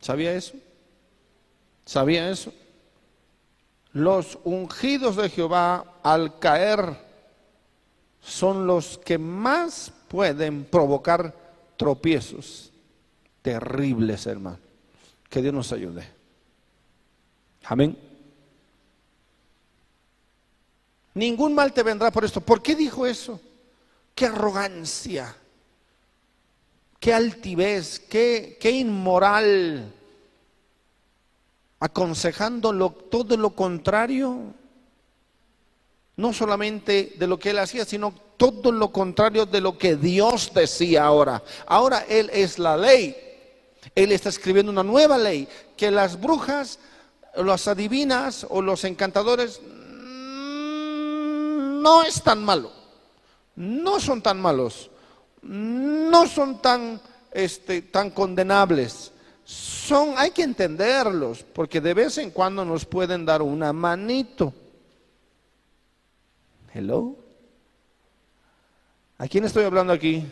¿Sabía eso? ¿Sabía eso? Los ungidos de Jehová al caer son los que más pueden provocar tropiezos terribles, hermano. Que Dios nos ayude. Amén. Ningún mal te vendrá por esto. ¿Por qué dijo eso? Qué arrogancia, qué altivez, qué, qué inmoral, aconsejando todo lo contrario, no solamente de lo que él hacía, sino todo lo contrario de lo que Dios decía ahora. Ahora él es la ley. Él está escribiendo una nueva ley, que las brujas las adivinas o los encantadores mm, no es tan malo. No son tan malos. No son tan, este, tan condenables. Son, hay que entenderlos, porque de vez en cuando nos pueden dar una manito. Hello. ¿A quién estoy hablando aquí?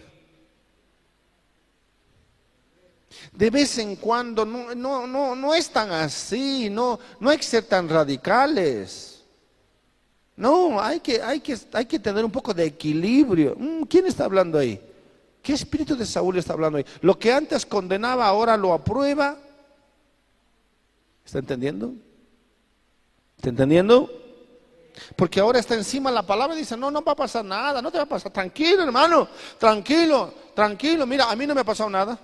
De vez en cuando no, no, no, no es tan así, no, no hay que ser tan radicales. No, hay que, hay, que, hay que tener un poco de equilibrio. Mm, ¿Quién está hablando ahí? ¿Qué espíritu de Saúl está hablando ahí? Lo que antes condenaba ahora lo aprueba. ¿Está entendiendo? ¿Está entendiendo? Porque ahora está encima la palabra y dice, no, no va a pasar nada, no te va a pasar. Tranquilo, hermano, tranquilo, tranquilo. Mira, a mí no me ha pasado nada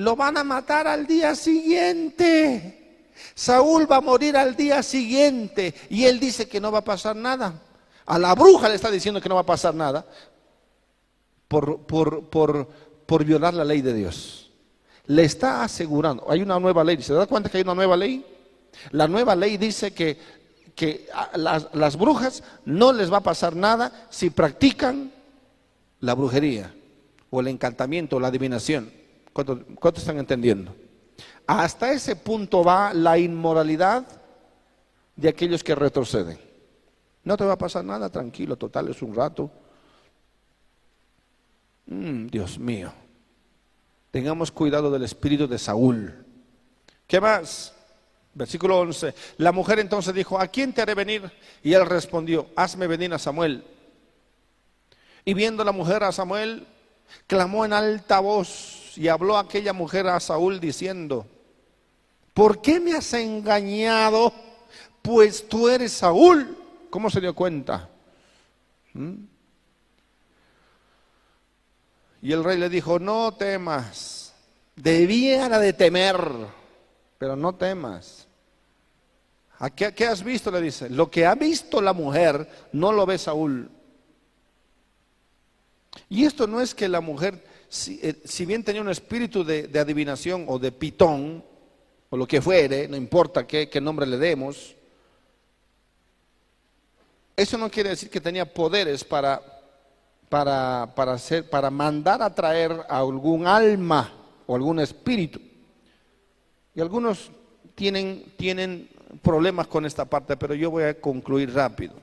lo van a matar al día siguiente. Saúl va a morir al día siguiente y él dice que no va a pasar nada. A la bruja le está diciendo que no va a pasar nada por, por, por, por violar la ley de Dios. Le está asegurando, hay una nueva ley, ¿se da cuenta que hay una nueva ley? La nueva ley dice que, que a las, brujas no les va a pasar nada si practican la brujería o el encantamiento o la adivinación. ¿Cuántos, están entendiendo? Hasta ese punto va la inmoralidad de aquellos que retroceden. No te va a pasar nada, tranquilo, total, es un rato. Mm, Dios mío, tengamos cuidado del espíritu de Saúl. ¿Qué más? Versículo 11. La mujer entonces dijo, ¿a quién te haré venir? Y él respondió, hazme venir a Samuel. Y viendo la mujer a Samuel, clamó en alta voz y habló aquella mujer a Saúl diciendo, ¿por qué me has engañado? Pues tú eres Saúl. ¿Cómo se dio cuenta? ¿Mm? Y el rey le dijo, no temas, debiera de temer, pero no temas. ¿A qué, has visto? Le dice. Lo que ha visto la mujer no lo ve Saúl. Y esto no es que la mujer, si, eh, si bien tenía un espíritu de, de, adivinación o de pitón, o lo que fuere, no importa qué, qué nombre le demos, eso no quiere decir que tenía poderes para, para, para, hacer, para mandar a traer a algún alma o algún espíritu. Y algunos tienen, tienen problemas con esta parte, pero yo voy a concluir rápido.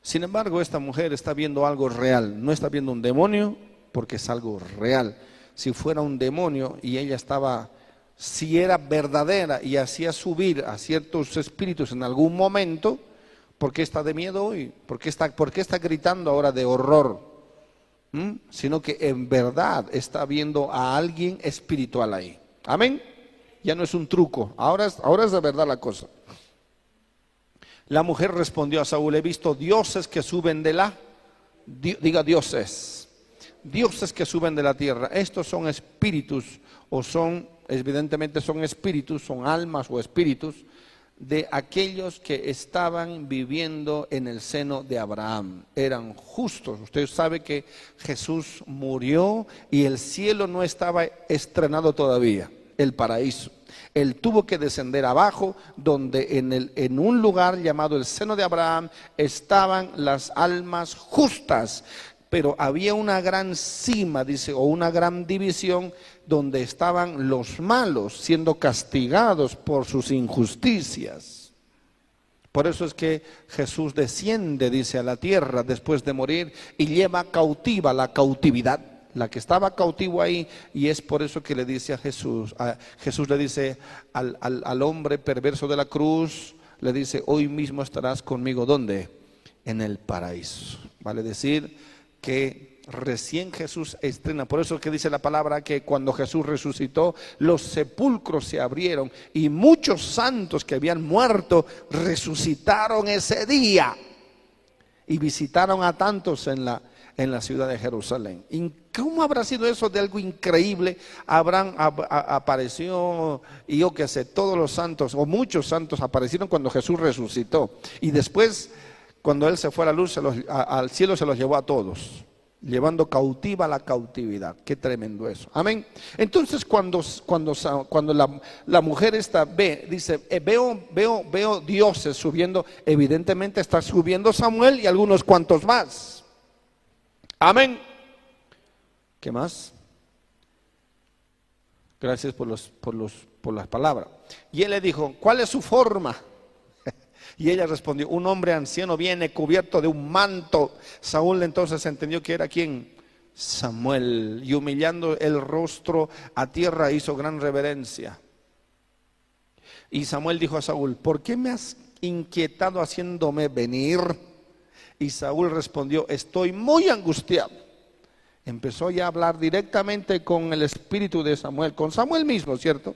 Sin embargo, esta mujer está viendo algo real, no está viendo un demonio porque es algo real. Si fuera un demonio y ella estaba, si era verdadera y hacía subir a ciertos espíritus en algún momento, ¿por qué está de miedo hoy? ¿Por qué está, por qué está gritando ahora de horror? ¿Mm? Sino que en verdad está viendo a alguien espiritual ahí. Amén. Ya no es un truco, ahora es, ahora es de verdad la cosa. La mujer respondió a Saúl, he visto dioses que suben de la, diga dioses, dioses que suben de la tierra. Estos son espíritus o son, evidentemente son espíritus, son almas o espíritus de aquellos que estaban viviendo en el seno de Abraham. Eran justos. Usted sabe que Jesús murió y el cielo no estaba estrenado todavía, el paraíso. Él tuvo que descender abajo, donde en, el, en un lugar llamado el seno de Abraham estaban las almas justas. Pero había una gran cima, dice, o una gran división donde estaban los malos siendo castigados por sus injusticias. Por eso es que Jesús desciende, dice, a la tierra después de morir y lleva cautiva la cautividad la que estaba cautivo ahí, y es por eso que le dice a Jesús, Jesús le dice al, al, hombre perverso de la cruz, le dice, hoy mismo estarás conmigo, ¿dónde? En el paraíso. Vale decir que recién Jesús estrena, por eso que dice la palabra que cuando Jesús resucitó, los sepulcros se abrieron y muchos santos que habían muerto resucitaron ese día y visitaron a tantos en la en la ciudad de Jerusalén. ¿Cómo habrá sido eso de algo increíble? Habrán apareció, y yo que sé, todos los santos, o muchos santos aparecieron cuando Jesús resucitó. Y después, cuando Él se fue a la luz, se los, al cielo se los llevó a todos llevando cautiva la cautividad. Qué tremendo eso. Amén. Entonces cuando, cuando, cuando la, la mujer está, ve, dice, eh, veo, veo, veo dioses subiendo, evidentemente está subiendo Samuel y algunos cuantos más. Amén. ¿Qué más? Gracias por, los, por, los, por las palabras. Y él le dijo, ¿cuál es su forma? Y ella respondió, un hombre anciano viene cubierto de un manto. Saúl entonces entendió que era quien? Samuel. Y humillando el rostro a tierra hizo gran reverencia. Y Samuel dijo a Saúl, ¿por qué me has inquietado haciéndome venir? Y Saúl respondió, estoy muy angustiado. Empezó ya a hablar directamente con el espíritu de Samuel, con Samuel mismo, ¿cierto?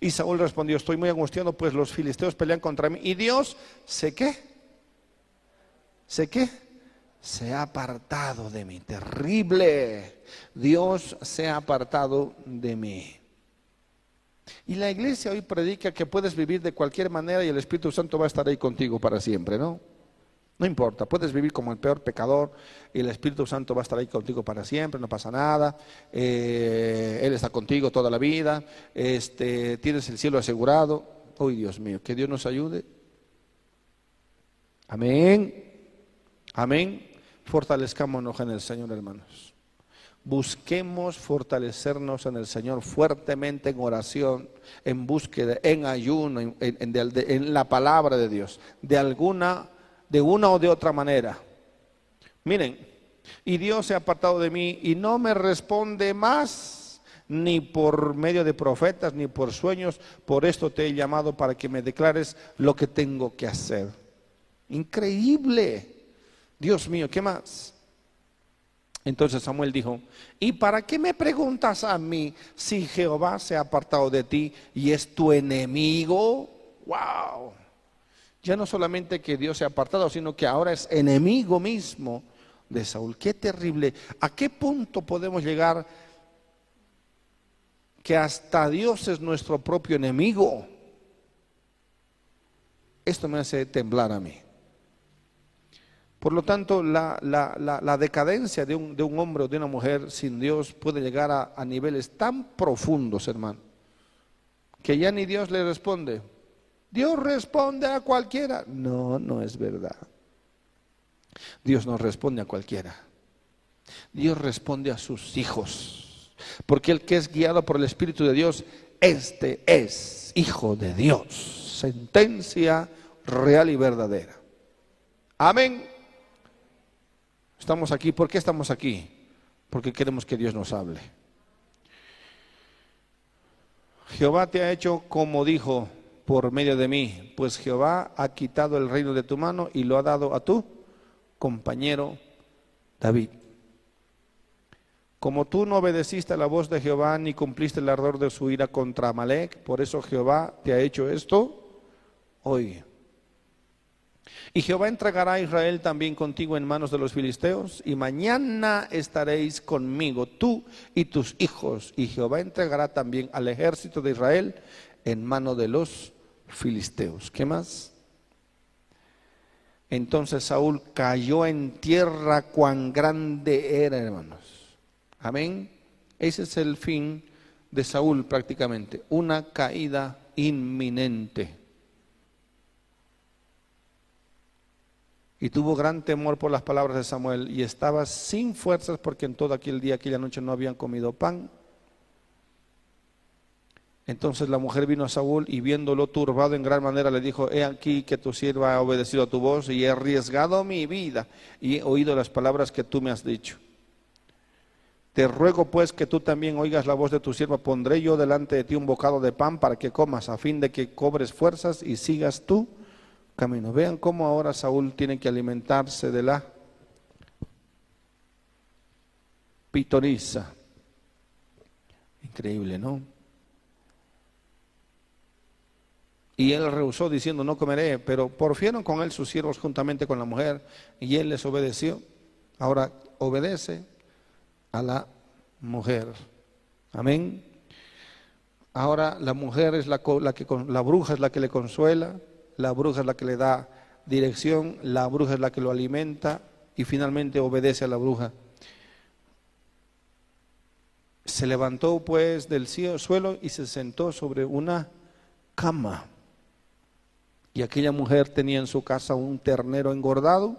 Y Saúl respondió, estoy muy angustiado, pues los filisteos pelean contra mí. Y Dios, ¿sé qué? ¿Sé qué? Se ha apartado de mí. Terrible. Dios se ha apartado de mí. Y la iglesia hoy predica que puedes vivir de cualquier manera y el Espíritu Santo va a estar ahí contigo para siempre, ¿no? No importa, puedes vivir como el peor pecador y el Espíritu Santo va a estar ahí contigo para siempre, no pasa nada. Eh, Él está contigo toda la vida, este, tienes el cielo asegurado. Uy, Dios mío, que Dios nos ayude. Amén. Amén. Fortalezcámonos en el Señor, hermanos. Busquemos fortalecernos en el Señor fuertemente en oración, en búsqueda, en ayuno, en, en la palabra de Dios, de alguna, de una o de otra manera. Miren, y Dios se ha apartado de mí y no me responde más, ni por medio de profetas, ni por sueños, por esto te he llamado para que me declares lo que tengo que hacer. Increíble. Dios mío, ¿qué más? Entonces Samuel dijo, ¿y para qué me preguntas a mí si Jehová se ha apartado de ti y es tu enemigo? ¡Wow! Ya no solamente que Dios se ha apartado, sino que ahora es enemigo mismo de Saúl. Qué terrible. ¿A qué punto podemos llegar que hasta Dios es nuestro propio enemigo? Esto me hace temblar a mí. Por lo tanto, la, decadencia de un, hombre o de una mujer sin Dios puede llegar a niveles tan profundos, hermano, que ya ni Dios le responde. Dios responde a cualquiera. No, no es verdad. Dios no responde a cualquiera. Dios responde a sus hijos. Porque el que es guiado por el Espíritu de Dios, este es hijo de Dios. Sentencia real y verdadera. Amén. Estamos aquí, ¿por qué estamos aquí? Porque queremos que Dios nos hable. Jehová te ha hecho como dijo por medio de mí, pues Jehová ha quitado el reino de tu mano y lo ha dado a tu compañero David. Como tú no obedeciste a la voz de Jehová ni cumpliste el ardor de su ira contra Amalek, por eso Jehová te ha hecho esto hoy. Y Jehová entregará a Israel también contigo en manos de los filisteos, y mañana estaréis conmigo, tú y tus hijos. Y Jehová entregará también al ejército de Israel en manos de los filisteos. ¿Qué más? Entonces Saúl cayó en tierra cuán grande era, hermanos. Amén. Ese es el fin de Saúl prácticamente, una caída inminente. y tuvo gran temor por las palabras de Samuel y estaba sin fuerzas porque en todo aquel día, aquella noche no habían comido pan. Entonces la mujer vino a Saúl y viéndolo turbado en gran manera le dijo, he aquí que tu sierva ha obedecido a tu voz y he arriesgado mi vida y he oído las palabras que tú me has dicho. Te ruego pues que tú también oigas la voz de tu sierva, pondré yo delante de ti un bocado de pan para que comas, a fin de que cobres fuerzas y sigas tú camino. Vean cómo ahora Saúl tiene que alimentarse de la pitonisa. Increíble, ¿no? Y él rehusó diciendo, no comeré, pero porfieron con él sus siervos juntamente con la mujer, y él les obedeció. Ahora obedece a la mujer. Amén. Ahora la mujer es la, la que la bruja es la que le consuela, la bruja es la que le da dirección, la bruja es la que lo alimenta y finalmente obedece a la bruja. Se levantó pues del suelo y se sentó sobre una cama. Y aquella mujer tenía en su casa un ternero engordado,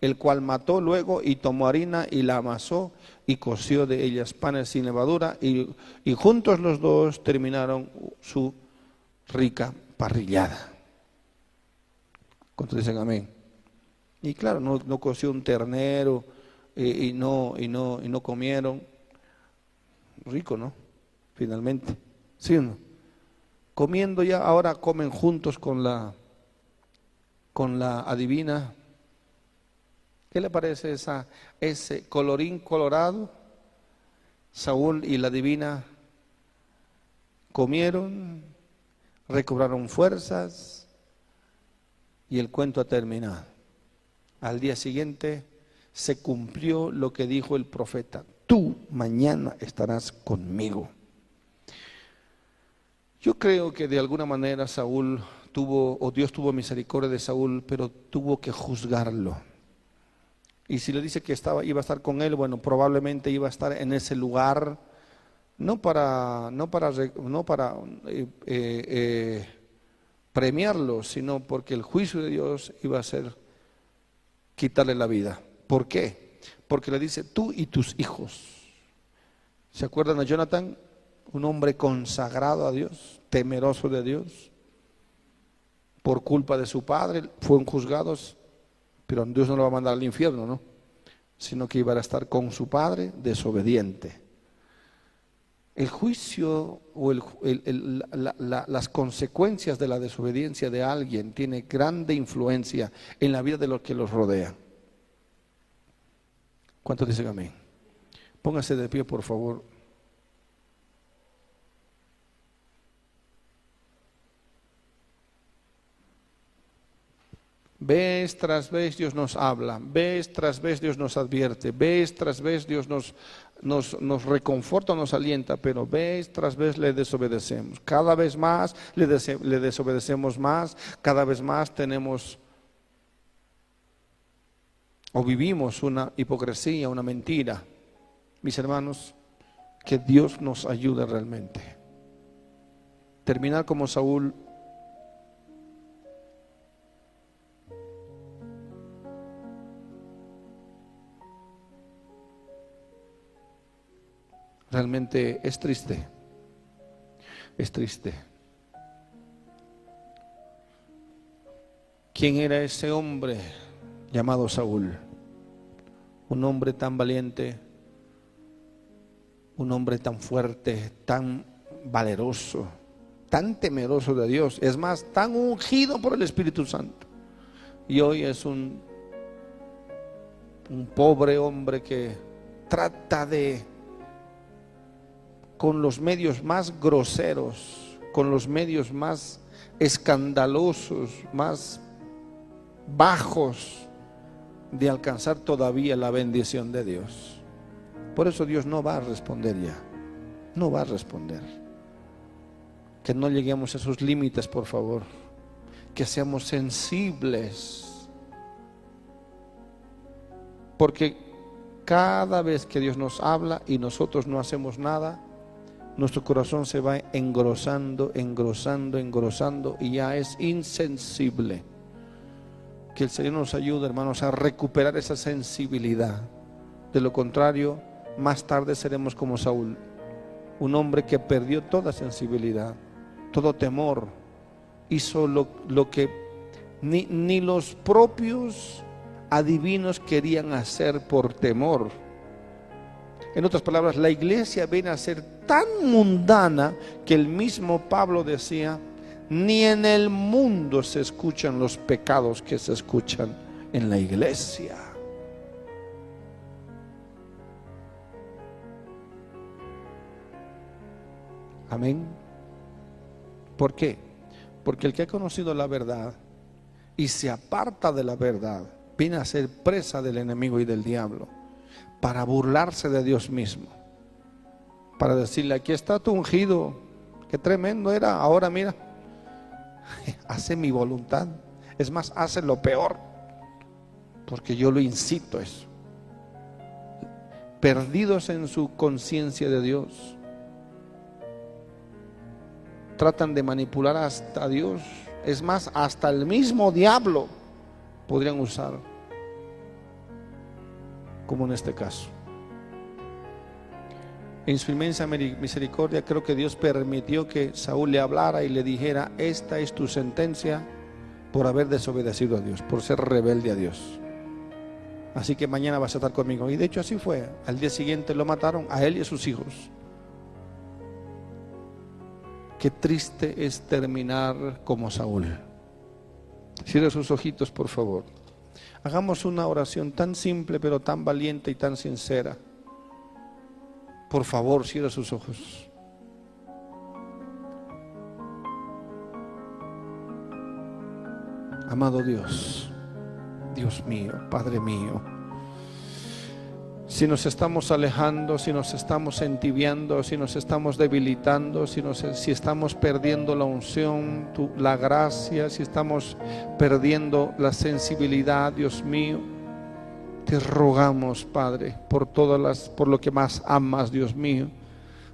el cual mató luego y tomó harina y la amasó y coció de ellas panes sin levadura y, y juntos los dos terminaron su rica parrillada. ¿Cuántos dicen amén? Y claro, no, no coció un ternero y, no, y, no, y no comieron. Rico, ¿no? Finalmente. ¿Sí no? Comiendo ya, ahora comen juntos con la, con la adivina. ¿Qué le parece esa, ese colorín colorado? Saúl y la divina comieron, recobraron fuerzas, y el cuento ha terminado. Al día siguiente se cumplió lo que dijo el profeta, tú mañana estarás conmigo. Yo creo que de alguna manera Saúl o Dios tuvo misericordia de Saúl, pero tuvo que juzgarlo. Y si le dice que estaba, iba a estar con él, bueno, probablemente iba a estar en ese lugar, no para, no para, no para eh, eh, eh, premiarlo, sino porque el juicio de Dios iba a ser quitarle la vida. ¿Por qué? Porque le dice tú y tus hijos. ¿Se acuerdan de Jonathan? Un hombre consagrado a Dios, temeroso de Dios. Por culpa de su padre fueron juzgados, pero Dios no lo va a mandar al infierno, ¿no? Sino que iba a estar con su padre desobediente. El juicio o las consecuencias de la desobediencia de alguien tiene grande influencia en la vida de los que los rodean. ¿Cuántos dicen amén? Póngase de pie, por favor. Vez tras vez Dios nos habla, vez tras vez Dios nos advierte, vez tras vez Dios nos, nos, nos reconforta, nos alienta, pero vez tras vez le desobedecemos. Cada vez más le, le desobedecemos más, cada vez más tenemos o vivimos una hipocresía, una mentira. Mis hermanos, que Dios nos ayude realmente. Terminar como Saúl Realmente es triste. Es triste. ¿Quién era ese hombre llamado Saúl? Un hombre tan valiente, un hombre tan fuerte, tan valeroso, tan temeroso de Dios, es más, tan ungido por el Espíritu Santo. Y hoy es un, un pobre hombre que trata de con los medios más groseros, con los medios más escandalosos, más bajos de alcanzar todavía la bendición de Dios. Por eso Dios no va a responder ya, no va a responder. Que no lleguemos a esos límites, por favor, que seamos sensibles, porque cada vez que Dios nos habla y nosotros no hacemos nada, nuestro corazón se va engrosando, engrosando, engrosando y ya es insensible. Que el Señor nos ayude, hermanos, a recuperar esa sensibilidad. De lo contrario, más tarde seremos como Saúl, un hombre que perdió toda sensibilidad, todo temor, hizo lo, que ni, ni los propios adivinos querían hacer por temor. En otras palabras, la iglesia viene a ser tan mundana que el mismo Pablo decía, ni en el mundo se escuchan los pecados que se escuchan en la iglesia. Amén. ¿Por qué? Porque el que ha conocido la verdad y se aparta de la verdad, viene a ser presa del enemigo y del diablo para burlarse de Dios mismo para decirle, aquí está tu ungido, qué tremendo era, ahora mira, hace mi voluntad, es más, hace lo peor, porque yo lo incito a eso. Perdidos en su conciencia de Dios, tratan de manipular hasta Dios, es más, hasta el mismo diablo podrían usar, como en este caso. En su inmensa misericordia creo que Dios permitió que Saúl le hablara y le dijera, esta es tu sentencia por haber desobedecido a Dios, por ser rebelde a Dios. Así que mañana vas a estar conmigo. Y de hecho así fue. Al día siguiente lo mataron a él y a sus hijos. Qué triste es terminar como Saúl. Cierre sus ojitos, por favor. Hagamos una oración tan simple, pero tan valiente y tan sincera. Por favor, cierra sus ojos. Amado Dios, Dios mío, Padre mío, si nos estamos alejando, si nos estamos entibiando, si nos estamos debilitando, si, si estamos perdiendo la unción, la gracia, si estamos perdiendo la sensibilidad, Dios mío, te rogamos, Padre, por todas las, por lo que más amas, Dios mío,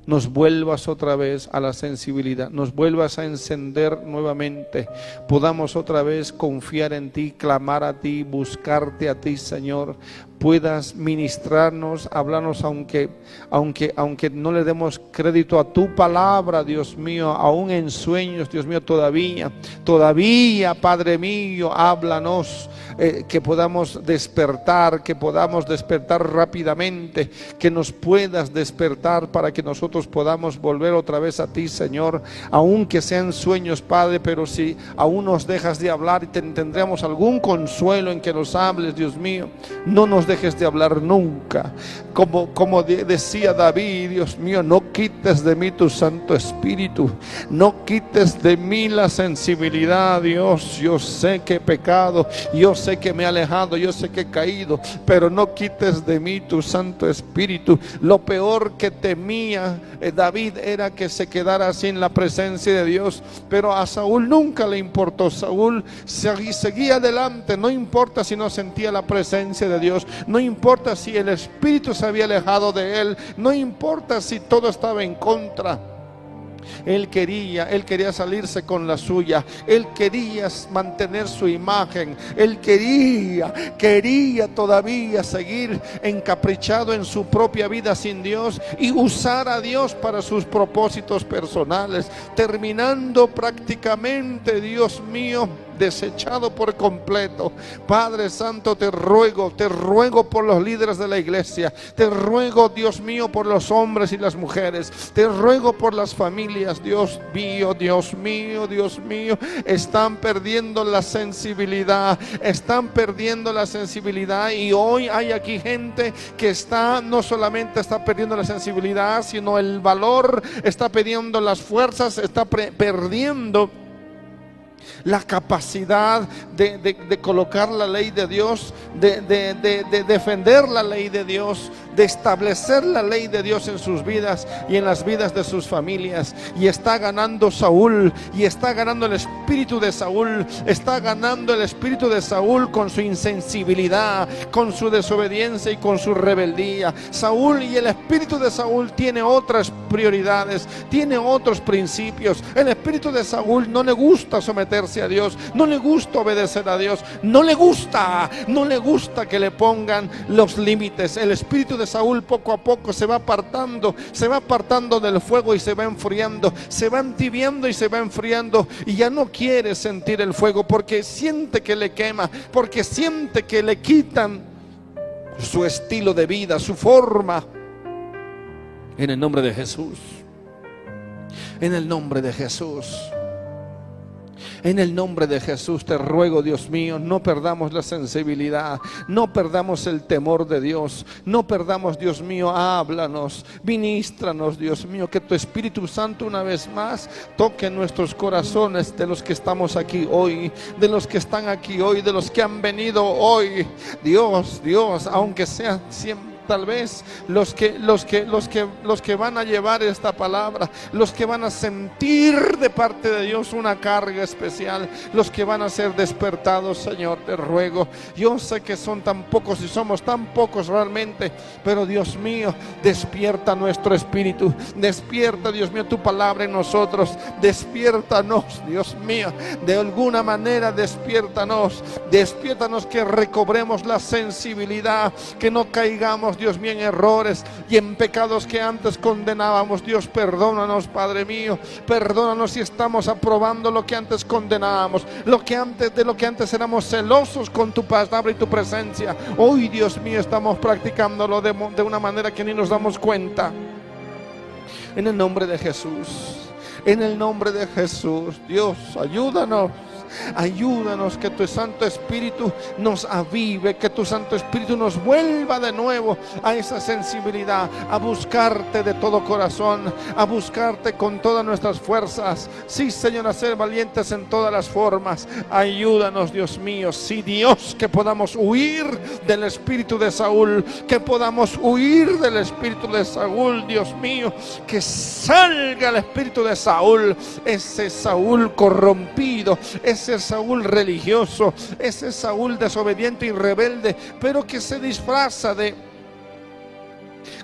nos vuelvas otra vez a la sensibilidad, nos vuelvas a encender nuevamente, podamos otra vez confiar en ti, clamar a ti, buscarte a ti, Señor, puedas ministrarnos, hablarnos aunque, aunque, aunque no le demos crédito a tu palabra, Dios mío, aún en sueños, Dios mío, todavía, todavía, Padre mío, háblanos eh, que podamos despertar, que podamos despertar rápidamente, que nos puedas despertar para que nosotros podamos volver otra vez a ti, Señor, aunque sean sueños, Padre, pero si aún nos dejas de hablar y tendremos algún consuelo en que nos hables, Dios mío, no nos dejes de hablar nunca. Como, como decía David, Dios mío, no quites de mí tu Santo Espíritu, no quites de mí la sensibilidad, Dios. Yo sé que he pecado, yo sé que me he alejado, yo sé que he caído, pero no quites de mí tu Santo Espíritu. Lo peor que temía eh, David era que se quedara sin la presencia de Dios, pero a Saúl nunca le importó. Saúl seguía adelante, no importa si no sentía la presencia de Dios, no importa si el Espíritu se había alejado de él, no importa si todo estaba en contra. Él quería, él quería salirse con la suya. Él quería mantener su imagen. Él quería, quería todavía seguir encaprichado en su propia vida sin Dios y usar a Dios para sus propósitos personales. Terminando prácticamente, Dios mío, desechado por completo. Padre Santo, te ruego, te ruego por los líderes de la iglesia, te ruego, Dios mío, por los hombres y las mujeres, te ruego por las familias, Dios mío, Dios mío, Dios mío, están perdiendo la sensibilidad, están perdiendo la sensibilidad. Y hoy hay aquí gente que está, no solamente está perdiendo la sensibilidad, sino el valor, está perdiendo las fuerzas, está perdiendo la capacidad de, colocar la ley de Dios, de, de, defender la ley de Dios, de establecer la ley de Dios en sus vidas y en las vidas de sus familias. Y está ganando Saúl, y está ganando el espíritu de Saúl, está ganando el espíritu de Saúl con su insensibilidad, con su desobediencia y con su rebeldía. Saúl y el espíritu de Saúl tiene otras prioridades, tiene otros principios. El espíritu de Saúl no le gusta someterse a Dios, no le gusta obedecer a Dios, no le gusta, no le gusta que le pongan los límites. El espíritu Saúl poco a poco se va apartando, se va apartando del fuego y se va enfriando, se va entibiendo y se va enfriando y ya no quiere sentir el fuego porque siente que le quema, porque siente que le quitan su estilo de vida, su forma. En el nombre de Jesús. En el nombre de Jesús. En el nombre de Jesús te ruego, Dios mío, no perdamos la sensibilidad, no perdamos el temor de Dios, no perdamos, Dios mío, háblanos, ministranos, Dios mío, que tu Espíritu Santo una vez más toque nuestros corazones de los que estamos aquí hoy, de los que están aquí hoy, de los que han venido hoy. Dios, Dios, aunque sea siempre tal vez los que, los que, los que, los que van a llevar esta palabra, los que van a sentir de parte de Dios una carga especial, los que van a ser despertados, Señor, te ruego. Yo sé que son tan pocos y somos tan pocos realmente, pero Dios mío, despierta nuestro espíritu, despierta, Dios mío, tu palabra en nosotros, despiértanos, Dios mío, de alguna manera despiértanos, despiértanos que recobremos la sensibilidad, que no caigamos Dios mío, en errores y en pecados que antes condenábamos. Dios, perdónanos, Padre mío. Perdónanos si estamos aprobando lo que antes condenábamos, lo que antes de lo que antes éramos celosos con tu palabra y tu presencia. Hoy, Dios mío, estamos practicándolo de, de una manera que ni nos damos cuenta. En el nombre de Jesús. En el nombre de Jesús, Dios, ayúdanos. Ayúdanos que tu Santo Espíritu nos avive, que tu Santo Espíritu nos vuelva de nuevo a esa sensibilidad, a buscarte de todo corazón, a buscarte con todas nuestras fuerzas. Sí, Señor, a ser valientes en todas las formas. Ayúdanos, Dios mío. Sí, Dios, que podamos huir del espíritu de Saúl, que podamos huir del espíritu de Saúl, Dios mío, que salga el espíritu de Saúl, ese Saúl corrompido, ese Saúl religioso, ese Saúl desobediente y rebelde, pero que se disfraza de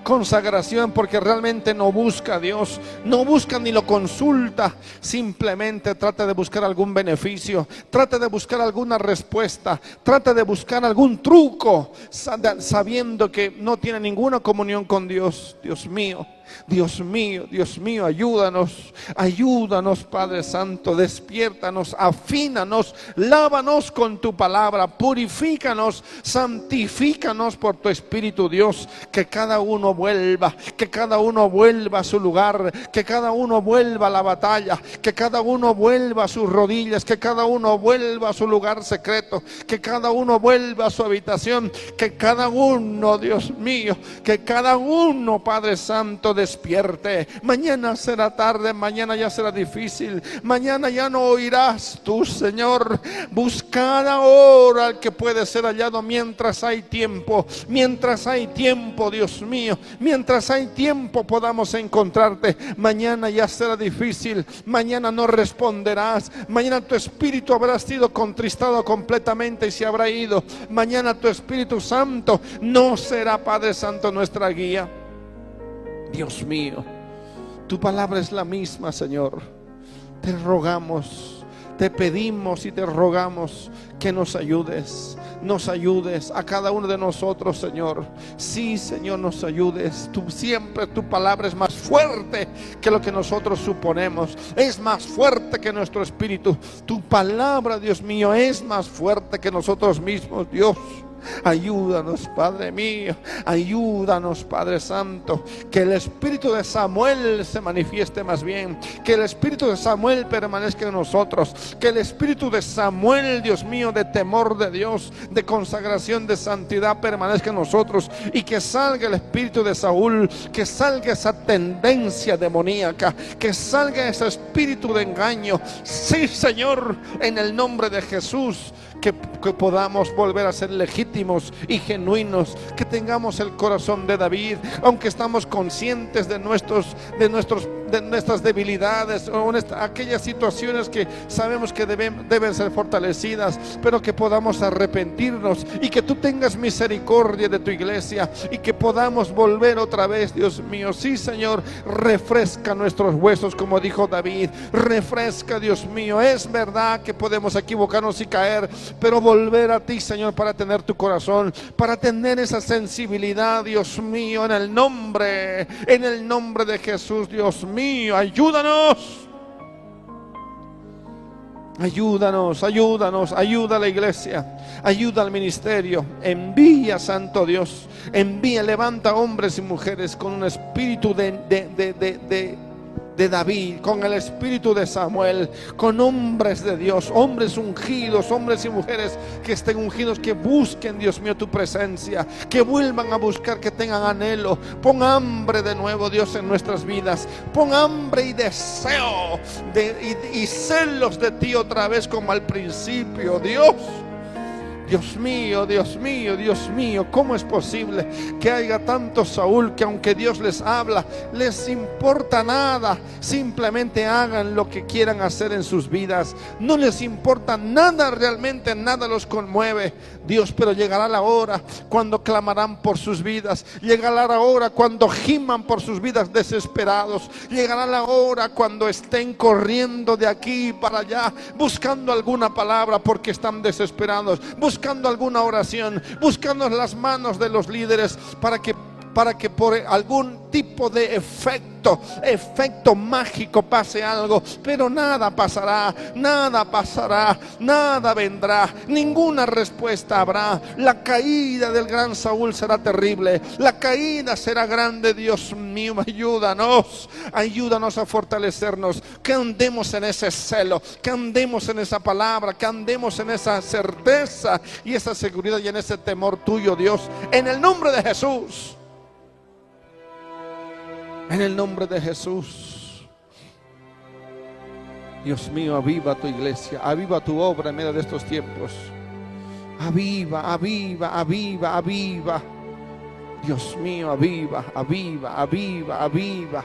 Consagración porque realmente no busca a Dios, no busca ni lo consulta, simplemente trata de buscar algún beneficio, trata de buscar alguna respuesta, trata de buscar algún truco, sabiendo que no tiene ninguna comunión con Dios. Dios mío. Dios mío, Dios mío, ayúdanos, ayúdanos, Padre Santo, despiértanos, afínanos, lávanos con tu palabra, purifícanos, santifícanos por tu Espíritu, Dios, que cada uno vuelva, que cada uno vuelva a su lugar, que cada uno vuelva a la batalla, que cada uno vuelva a sus rodillas, que cada uno vuelva a su lugar secreto, que cada uno vuelva a su habitación, que cada uno, Dios mío, que cada uno, Padre Santo, despierte. Mañana será tarde, mañana ya será difícil. Mañana ya no oirás tú, Señor. Buscar ahora al que puede ser hallado mientras hay tiempo. Mientras hay tiempo, Dios mío. Mientras hay tiempo podamos encontrarte. Mañana ya será difícil. Mañana no responderás. Mañana tu espíritu habrá sido contristado completamente y se habrá ido. Mañana tu Espíritu Santo no será Padre Santo nuestra guía. Dios mío, tu palabra es la misma, Señor. Te rogamos, te pedimos y te rogamos que nos ayudes, nos ayudes a cada uno de nosotros, Señor. Sí, Señor, nos ayudes. Tú siempre tu palabra es más fuerte que lo que nosotros suponemos. Es más fuerte que nuestro espíritu. Tu palabra, Dios mío, es más fuerte que nosotros mismos, Dios. Ayúdanos, Padre mío. Ayúdanos, Padre Santo. Que el espíritu de Samuel se manifieste más bien. Que el espíritu de Samuel permanezca en nosotros. Que el espíritu de Samuel, Dios mío, de temor de Dios, de consagración, de santidad, permanezca en nosotros. Y que salga el espíritu de Saúl. Que salga esa tendencia demoníaca. Que salga ese espíritu de engaño. Sí, Señor, en el nombre de Jesús que, podamos volver a ser legítimos y genuinos, que tengamos el corazón de David, aunque estamos conscientes de nuestros, de nuestros, de nuestras debilidades o aquellas situaciones que sabemos que deben, deben ser fortalecidas, pero que podamos arrepentirnos y que tú tengas misericordia de tu iglesia y que podamos volver otra vez, Dios mío. Sí, Señor, refresca nuestros huesos, como dijo David, refresca, Dios mío. Es verdad que podemos equivocarnos y caer, pero volver a ti, Señor, para tener tu corazón, para tener esa sensibilidad, Dios mío, en el nombre, en el nombre de Jesús, Dios mío, ayúdanos. Ayúdanos, ayúdanos, ayuda a la iglesia, ayuda al ministerio, envía, Santo Dios, envía, levanta hombres y mujeres con un espíritu de, de de David, con el espíritu de Samuel, con hombres de Dios, hombres ungidos, hombres y mujeres que estén ungidos, que busquen, Dios mío, tu presencia, que vuelvan a buscar, que tengan anhelo. Pon hambre de nuevo, Dios, en nuestras vidas. Pon hambre y deseo de, y, y celos de ti otra vez como al principio, Dios. Dios mío, Dios mío, Dios mío, ¿cómo es posible que haya tanto Saúl que aunque Dios les habla, les importa nada? Simplemente hagan lo que quieran hacer en sus vidas. No les importa nada, realmente nada los conmueve. Dios, pero llegará la hora cuando clamarán por sus vidas. Llegará la hora cuando giman por sus vidas desesperados. Llegará la hora cuando estén corriendo de aquí para allá, buscando alguna palabra porque están desesperados alguna oración, buscando las manos de los líderes para que para que por algún tipo de efecto, efecto mágico pase algo, pero nada pasará, nada pasará, nada vendrá, ninguna respuesta habrá. La caída del gran Saúl será terrible, la caída será grande, Dios mío, ayúdanos, ayúdanos a fortalecernos, que andemos en ese celo, que andemos en esa palabra, que andemos en esa certeza y esa seguridad y en ese temor tuyo, Dios, en el nombre de Jesús. En el nombre de Jesús. Dios mío, aviva tu iglesia, aviva tu obra en medio de estos tiempos. Aviva, aviva, aviva, aviva. Dios mío, aviva, aviva, aviva, aviva.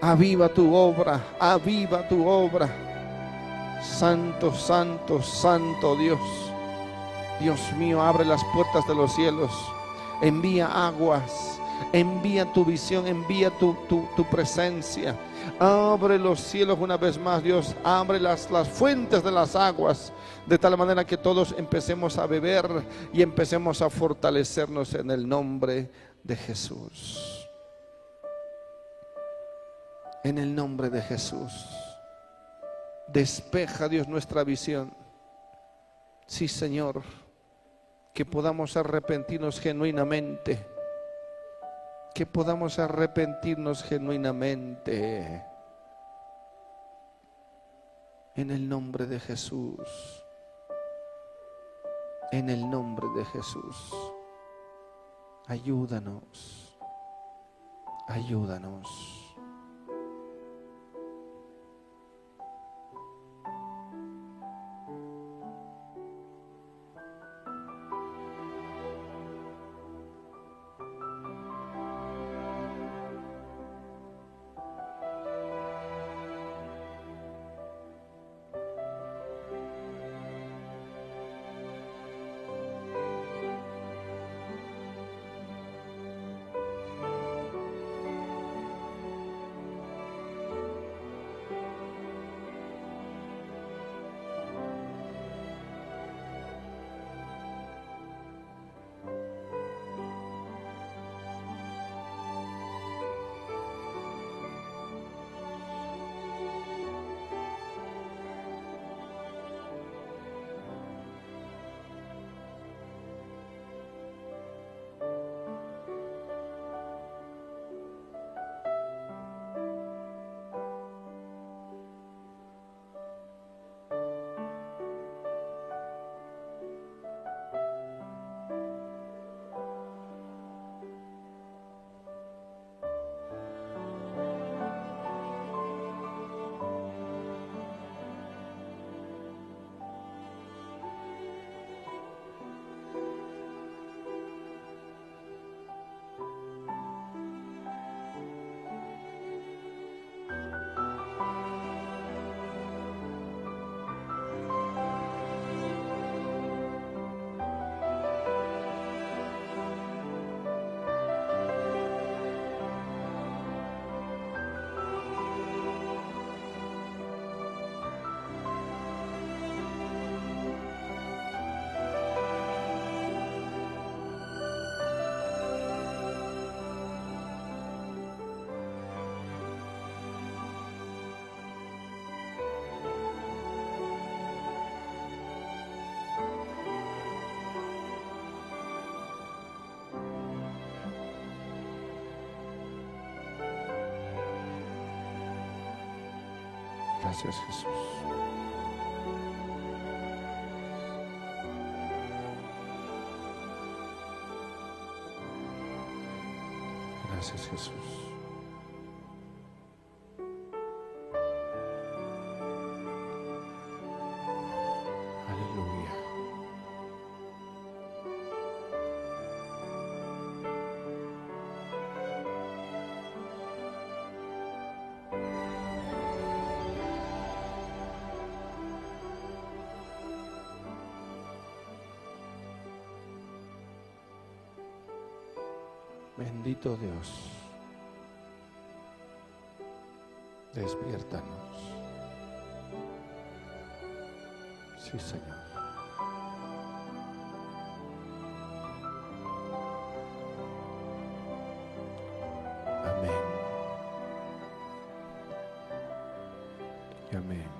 Aviva tu obra, aviva tu obra. Santo, santo, santo Dios. Dios mío, abre las puertas de los cielos. Envía aguas Envía tu visión, envía tu, tu, tu presencia. Abre los cielos una vez más, Dios. Abre las, las fuentes de las aguas. De tal manera que todos empecemos a beber y empecemos a fortalecernos en el nombre de Jesús. En el nombre de Jesús. Despeja, Dios, nuestra visión. Sí, Señor. Que podamos arrepentirnos genuinamente. Que podamos arrepentirnos genuinamente. En el nombre de Jesús. En el nombre de Jesús. Ayúdanos. Ayúdanos. Gracias Jesús. Gracias Jesús. Bendito Dios. Despiértanos. Sí, Señor. Amén. Y amén.